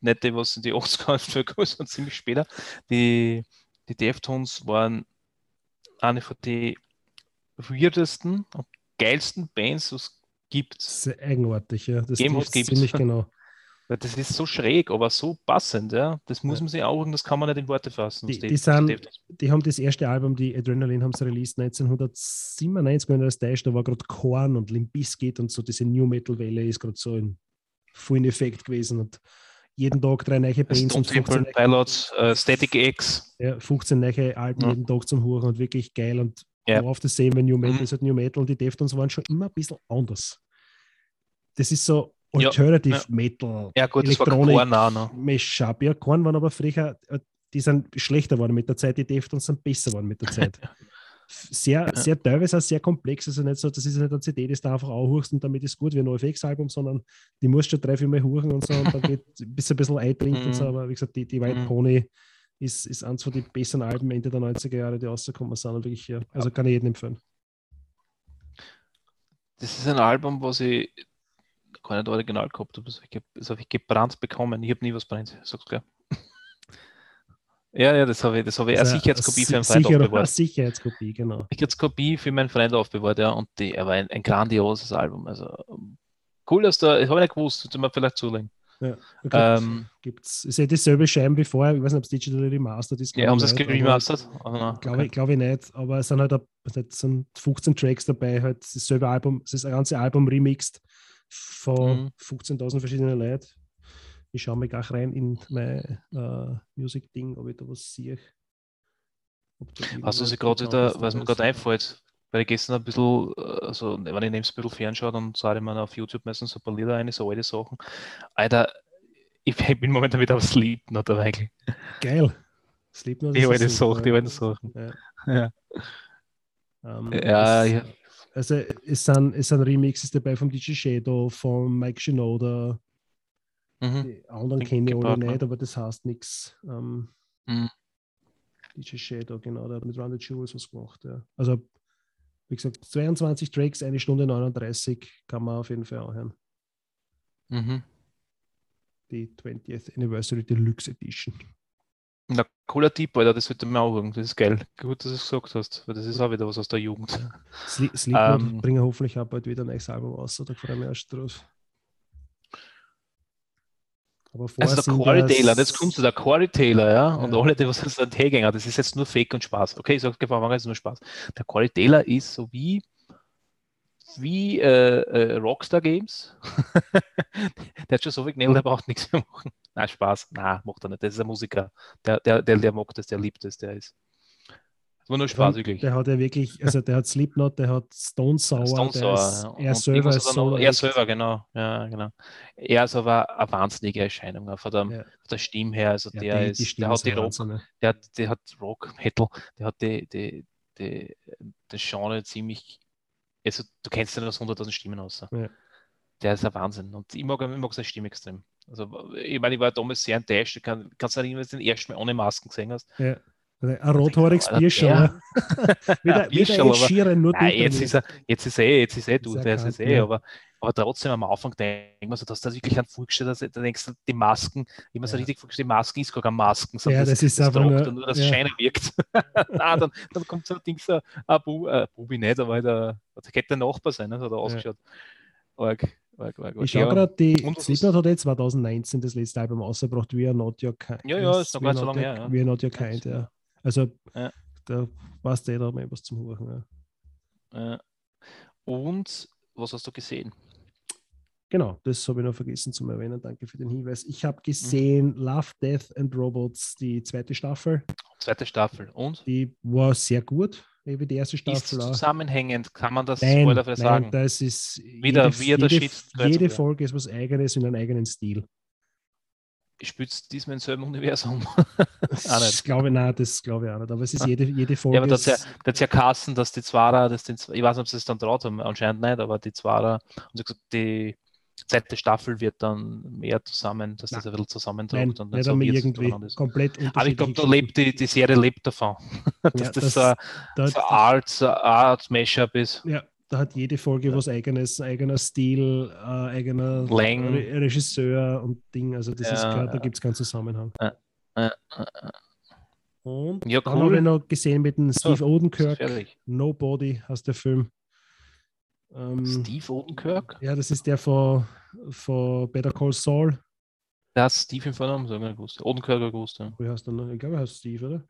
nicht die, was in die 80er für sind ziemlich später, die, die Deftones waren eine von den weirdesten und geilsten Bands, was es gibt. Sehr eigenartig, ja. Das gibt's. ziemlich genau. Das ist so schräg, aber so passend, ja. Das muss Ja. man sich auch, das kann man nicht in Worte fassen. Die- die sind- Die haben das erste Album, die Adrenaline, haben sie released 1997, wenn das täuscht. Da war gerade Korn und Limp Bizkit und so diese New Metal Welle ist gerade so in vollen Effekt gewesen. Und jeden Tag drei neue Bands und 15, Temple Pilots, äh, Static X. ja, 15 neue Alben Ja. jeden Tag zum Huren und wirklich geil. Und Ja. auf das sehen, wenn New Metal Mhm. ist halt New Metal und die Deftones waren schon immer ein bisschen anders. Das ist so Alternative ja. Metal. Ja gut, das war Elektronik. Korn auch noch. Mashup. Ja, Korn waren aber früher, äh, die sind schlechter geworden mit der Zeit, die Deftones sind besser geworden mit der [LAUGHS] Zeit. Sehr, Ja. sehr teilweise auch sehr komplex. Also nicht so, das ist nicht eine CD, die du einfach anhörst und damit ist gut wie ein NoFX-Album, sondern die musst du drei, vier Mal hören und so und dann geht [LAUGHS] bis ein bisschen eintrinkt und so. Mhm. Aber wie gesagt, die, die White Mhm. Pony ist, ist eins von den besseren Alben Ende der 90er Jahre, die rausgekommen sind. Und wirklich, ja, also kann ich jedem empfehlen. Das ist ein Album, was ich gar nicht original gehabt. Das habe ich, das gebrannt bekommen. Ich habe nie was brennt, sag's klar. [LAUGHS] ja, ja, das habe ich, das habe ich eine Also, Sicherheitskopie für einen Freund sicher- aufbewahrt. Sicherheitskopie, genau. Sicherheitskopie für meinen Freund aufbewahrt, ja. Und die, er war ein, ein grandioses Album. Also cool, dass da, ich habe nicht gewusst, sollte man vielleicht zulegen. Ja, okay. Ähm, Gibt's, ist ja dieselbe Scheiben wie vorher. Ich weiß nicht, ob es Digital Remastered ist. ja, haben sie es geremastert? Ah, na, Glaube okay. ich, glaub ich nicht, aber es sind halt sind 15 Tracks dabei, halt dasselbe Album, ein ganzes Album remixed von Mhm. 15.000 verschiedenen Leuten. Ich schaue mal gleich rein in mein äh, Music-Ding, ob ich da was sehe. Irgendwas was ich gerade wieder, Bekanntes was mir gerade einfällt, weil ich gestern ein bisschen, äh, also wenn ich neben ein bisschen fernschaue, dann sage ich mir auf YouTube meistens so ein paar Lieder ein, so alte Sachen. Alter, ich [LAUGHS] bin momentan wieder auf Slipknot eigentlich. Geil. Die ist ein super, Sachen, die alten Sachen. Ja. Ja. Ähm, Ja, es, ja. Also es sind, es sind Remixes dabei vom DJ Shadow, von Mike Shinoda. Mhm. Die anderen kenne ich alle Partner. nicht, aber das heißt nichts. Ähm, Mhm. DJ Shadow, genau, der hat mit the Jewels was gemacht. Ja. Also, wie gesagt, 22 Tracks, eine Stunde 39 kann man auf jeden Fall anhören. Mhm. Die 20th Anniversary Deluxe Edition. Na, cooler Tipp, Alter, das sollte man auch hören. Das ist geil. Gut, dass du es gesagt hast, weil das ist auch wieder was aus der Jugend. Slipknot Ähm. bringen hoffentlich auch bald wieder ein neues Album raus, da freue ich mich erst drauf. Aber Also der sind Corey Taylor, jetzt kommst du, der Corey Taylor, ja, und Ja. alle, die was jetzt an T-Gänger, das ist jetzt nur Fake und Spaß. Okay, ich sage es ist nur Spaß. Der Corey Taylor ist so wie, wie äh, äh, Rockstar Games. [LAUGHS] der hat schon so viel Knell, der braucht nichts mehr machen. Nein, Spaß. Nein, macht er nicht. Das ist ein Musiker. Der, der, der, der mag das, der liebt es, der ist. Das war nur Spaß, wirklich. Der hat ja wirklich, also der hat Slipknot, der hat Stone Sour, Stone Sour, er selber ist so Er selber, genau. Ja, genau. Er ist aber eine wahnsinnige Erscheinung, von der, Ja. der Stimme her. Also Ja, der, die- ist, die der hat die Rock, Wahnsinn, der hat, der hat Rock, Metal, der hat die, die, die, das Genre ziemlich, also du kennst den aus 100.000 Stimmen aus. Ja. Der ist ein Wahnsinn. Und ich mag, ich mag seine Stimme extrem. Also, ich meine, ich war damals sehr enttäuscht. Kann, kannst du erinnern, wenn du den ersten Mal ohne Masken gesehen hast? Ja. Ein rothaariges der- ne? Wieder, wieder Ed Sheeran, nur Nein, jetzt ist er, jetzt ist er eh, jetzt ist er du, Ist er der ist erkannt, eh, ja. aber, aber trotzdem am Anfang denkt man so, dass das wirklich ein vorgestellt dass da denkst du, die Masken, wie man so Ja. richtig vorgestellt, die Masken ist gar keine Masken, sondern Ja, das ist einfach tragt nur- nur das ja. Scheine wirkt. Nein, [LAUGHS] dann, dann kommt so ein Ding, so ein Bu, äh, Bubi nicht, aber äh, das könnte der Nachbar sein, ne? so hat er ausgeschaut. Arg, arg, arg, arg. Ich schaue Ja. gerade, die Slipknot hat jetzt 2019 das letzte Album rausgebracht, We Are Not Your Kind. Ja, ja, ist noch gar nicht so lange her, ja. We Are Not Your Ja, Kind, ist- ja. Also, Ja. da da hat man was zum Hören. Ja. Und was hast du gesehen? Genau, das habe ich noch vergessen zu erwähnen. Danke für den Hinweis. Ich habe gesehen Love, Death and Robots, die zweite Staffel. Zweite Staffel. Und? Die war sehr gut, wie die erste Ist Staffel. auch. zusammenhängend, kann man das Nein, spoilerfrei nein, sagen? das ist Wieder- jede, wieder jede, jede. Folge ist was Eigenes in einem eigenen Stil. Spielt diesmal im selben Universum? [LAUGHS] Das glaube ich, nein, das glaube ich auch nicht. Aber es ist jede, jede Folge. Ja, aber das ja, ist, das ja Kassen, dass die Zwarer, das den, ich weiß nicht, ob sie es dann traut haben, anscheinend nicht, aber die Zwarer, haben sie gesagt, die zweite Staffel wird dann mehr zusammen, dass das Nein. ein bisschen zusammentragt und nicht so es irgendwie komplett Aber ich glaube, da lebt die, die Serie lebt davon, [LAUGHS] dass Ja, das, das- so ein Da, so Art, so ein Art Mashup ist. ja, da hat jede Folge Ja. was eigenes, eigener Stil, äh, eigener Lang. Re Regisseur und Ding. Also das ist Ja, klar, da gibt es keinen Zusammenhang. Und Ja, dann habe ich cool. noch gesehen mit dem Steve Odenkirk, Fertig. Nobody heißt der Film. Ähm, Steve Odenkirk? ja, das ist der von, von Better Call Saul. Der hat Steve im Vornamen, so ich gewusst. Odenkirk ich gewusst, ja. Wie heißt der noch? Ich glaube, er heißt Steve, oder?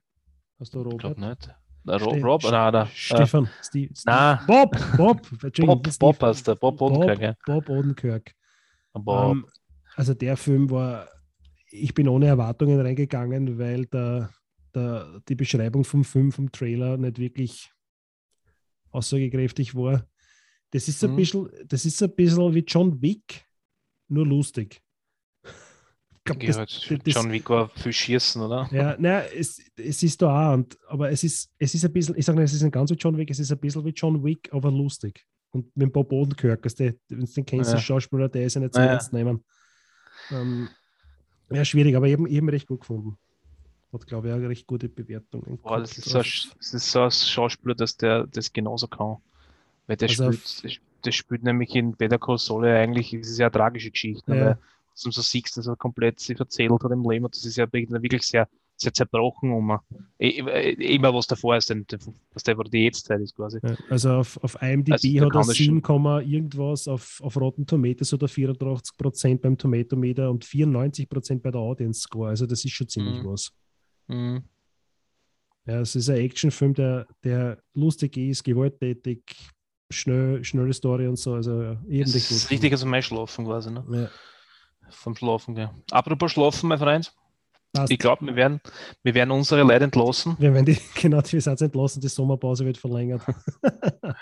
Hast du Ich Robert? glaube nicht. Rob, Ste- Rob? St- Nein, der, äh, Stefan. Steve, Steve. Nein. Bob, Bob. [LAUGHS] Bob, Bob heißt der, Bob Odenkirk, ja. Bob Odenkirk. Aber Ähm, also der Film war, ich bin ohne Erwartungen reingegangen, weil der, der, die Beschreibung vom Film, vom Trailer nicht wirklich aussagekräftig war. Das ist, so ein Mhm. bisschen, das ist so ein bisschen wie John Wick, nur lustig. Ich glaub, das- gehört das- John Wick war viel schießen, oder? ja, naja, es, es ist da auch, und, aber es ist, es ist ein bisschen, ich sage nicht, es ist nicht ganz wie John Wick, es ist ein bisschen wie John Wick, aber lustig. Und mit Bob Odenkirk, also der, wenn du den kennst, Ja. der Schauspieler, der ist ja nicht so Ja, ernst nehmen. Ähm, ja, schwierig, aber eben, eben recht gut gefunden. Hat, glaube ich, auch eine recht gute Bewertung. Boah, das ist, so, ein das ist so ein Schauspieler, dass der das genauso kann. Weil der Also spielt, der spielt nämlich in Better Call Saul eigentlich, es ist ja eine tragische Geschichte, Ja. Weil du so siehst, dass er komplett sich verzählt hat im Leben und das ist ja wirklich sehr, sehr zerbrochen um immer was davor ist, denn- was der, die Jetztzeit ist quasi. Also auf, auf IMDb Also, hat er kann das schon- 7, Komma irgendwas, auf, auf Rotten Tomatoes oder 84% beim Tomatometer und 94% bei der Audience Score. Also das ist schon ziemlich Mhm. was. Mhm. Ja, es ist ein Actionfilm, der, der lustig ist, gewalttätig, schnell, schnelle Story und so. Also ja, eben ist richtig als mein Schlafen quasi, ne? Ja, Vom Schlafen, gell. Apropos Schlafen, mein Freund, passt. ich glaube, wir werden, wir werden unsere Leute entlassen. Wir werden die, [LAUGHS] genau, die sind entlassen, die Sommerpause wird verlängert. [LAUGHS]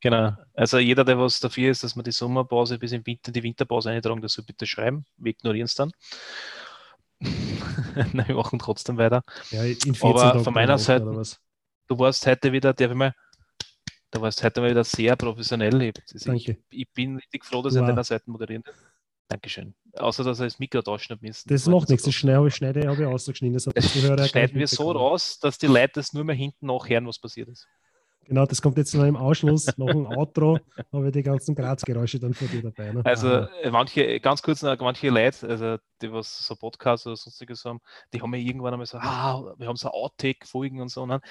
Genau. Also jeder, der was dafür ist, dass wir die Sommerpause bis im Winter, die Winterpause eintragen, das soll bitte schreiben. Wir ignorieren es dann. [LAUGHS] Nein, wir machen trotzdem weiter. Ja, in 14 Aber Tagen von meiner Seite-? Du warst heute wieder, darf ich mal, du warst heute mal wieder sehr professionell. Ich, also ich, Danke. ich bin richtig froh, dass Du ich an deiner Seite moderieren darf. Dankeschön. Außer, dass er das Mikro hat müssen. Das macht nicht nichts, das schneide, schneide habe ich ausgeschnitten. Das Das schneiden wir so raus, dass die Leute das nur mehr hinten nachhören, was passiert ist. Genau, das kommt jetzt noch im Ausschluss, nach dem Outro, [LAUGHS] habe ich die ganzen Grazgeräusche dann von dir dabei. Ne? Also Aha. äh, manche, ganz kurz noch, manche Leute, also die was so Podcasts oder sonstiges haben, die haben mir irgendwann einmal so, ah, wir haben so Outtake-Folgen und so, ne?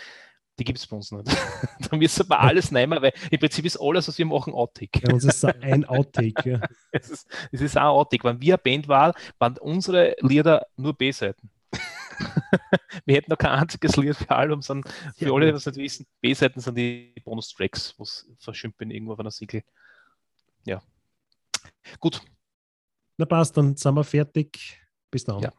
Die gibt es bei uns nicht. [LAUGHS] da müssen wir alles nehmen, weil im Prinzip ist alles, was wir machen, Outtake. Bei uns ist [LAUGHS] ein Outtake. Ja. Es ist, es ist auch Outtake. Wenn wir eine Band waren, waren unsere Lieder nur B-Seiten. [LAUGHS] wir hätten noch kein einziges Lied für Album, sondern für Ja. alle, die das nicht wissen, B-Seiten sind die Bonus-Tracks, was verschimpeln irgendwo auf einer Siegel. Ja. Gut, Na passt, dann sind wir fertig. Bis dann. Ja.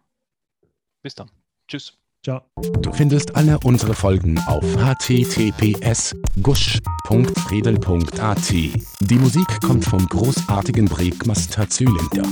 bis dann. Tschüss. Ciao. Du findest alle unsere Folgen auf https gusch.redel.at. Die Musik kommt vom großartigen Breakmaster Zylinder.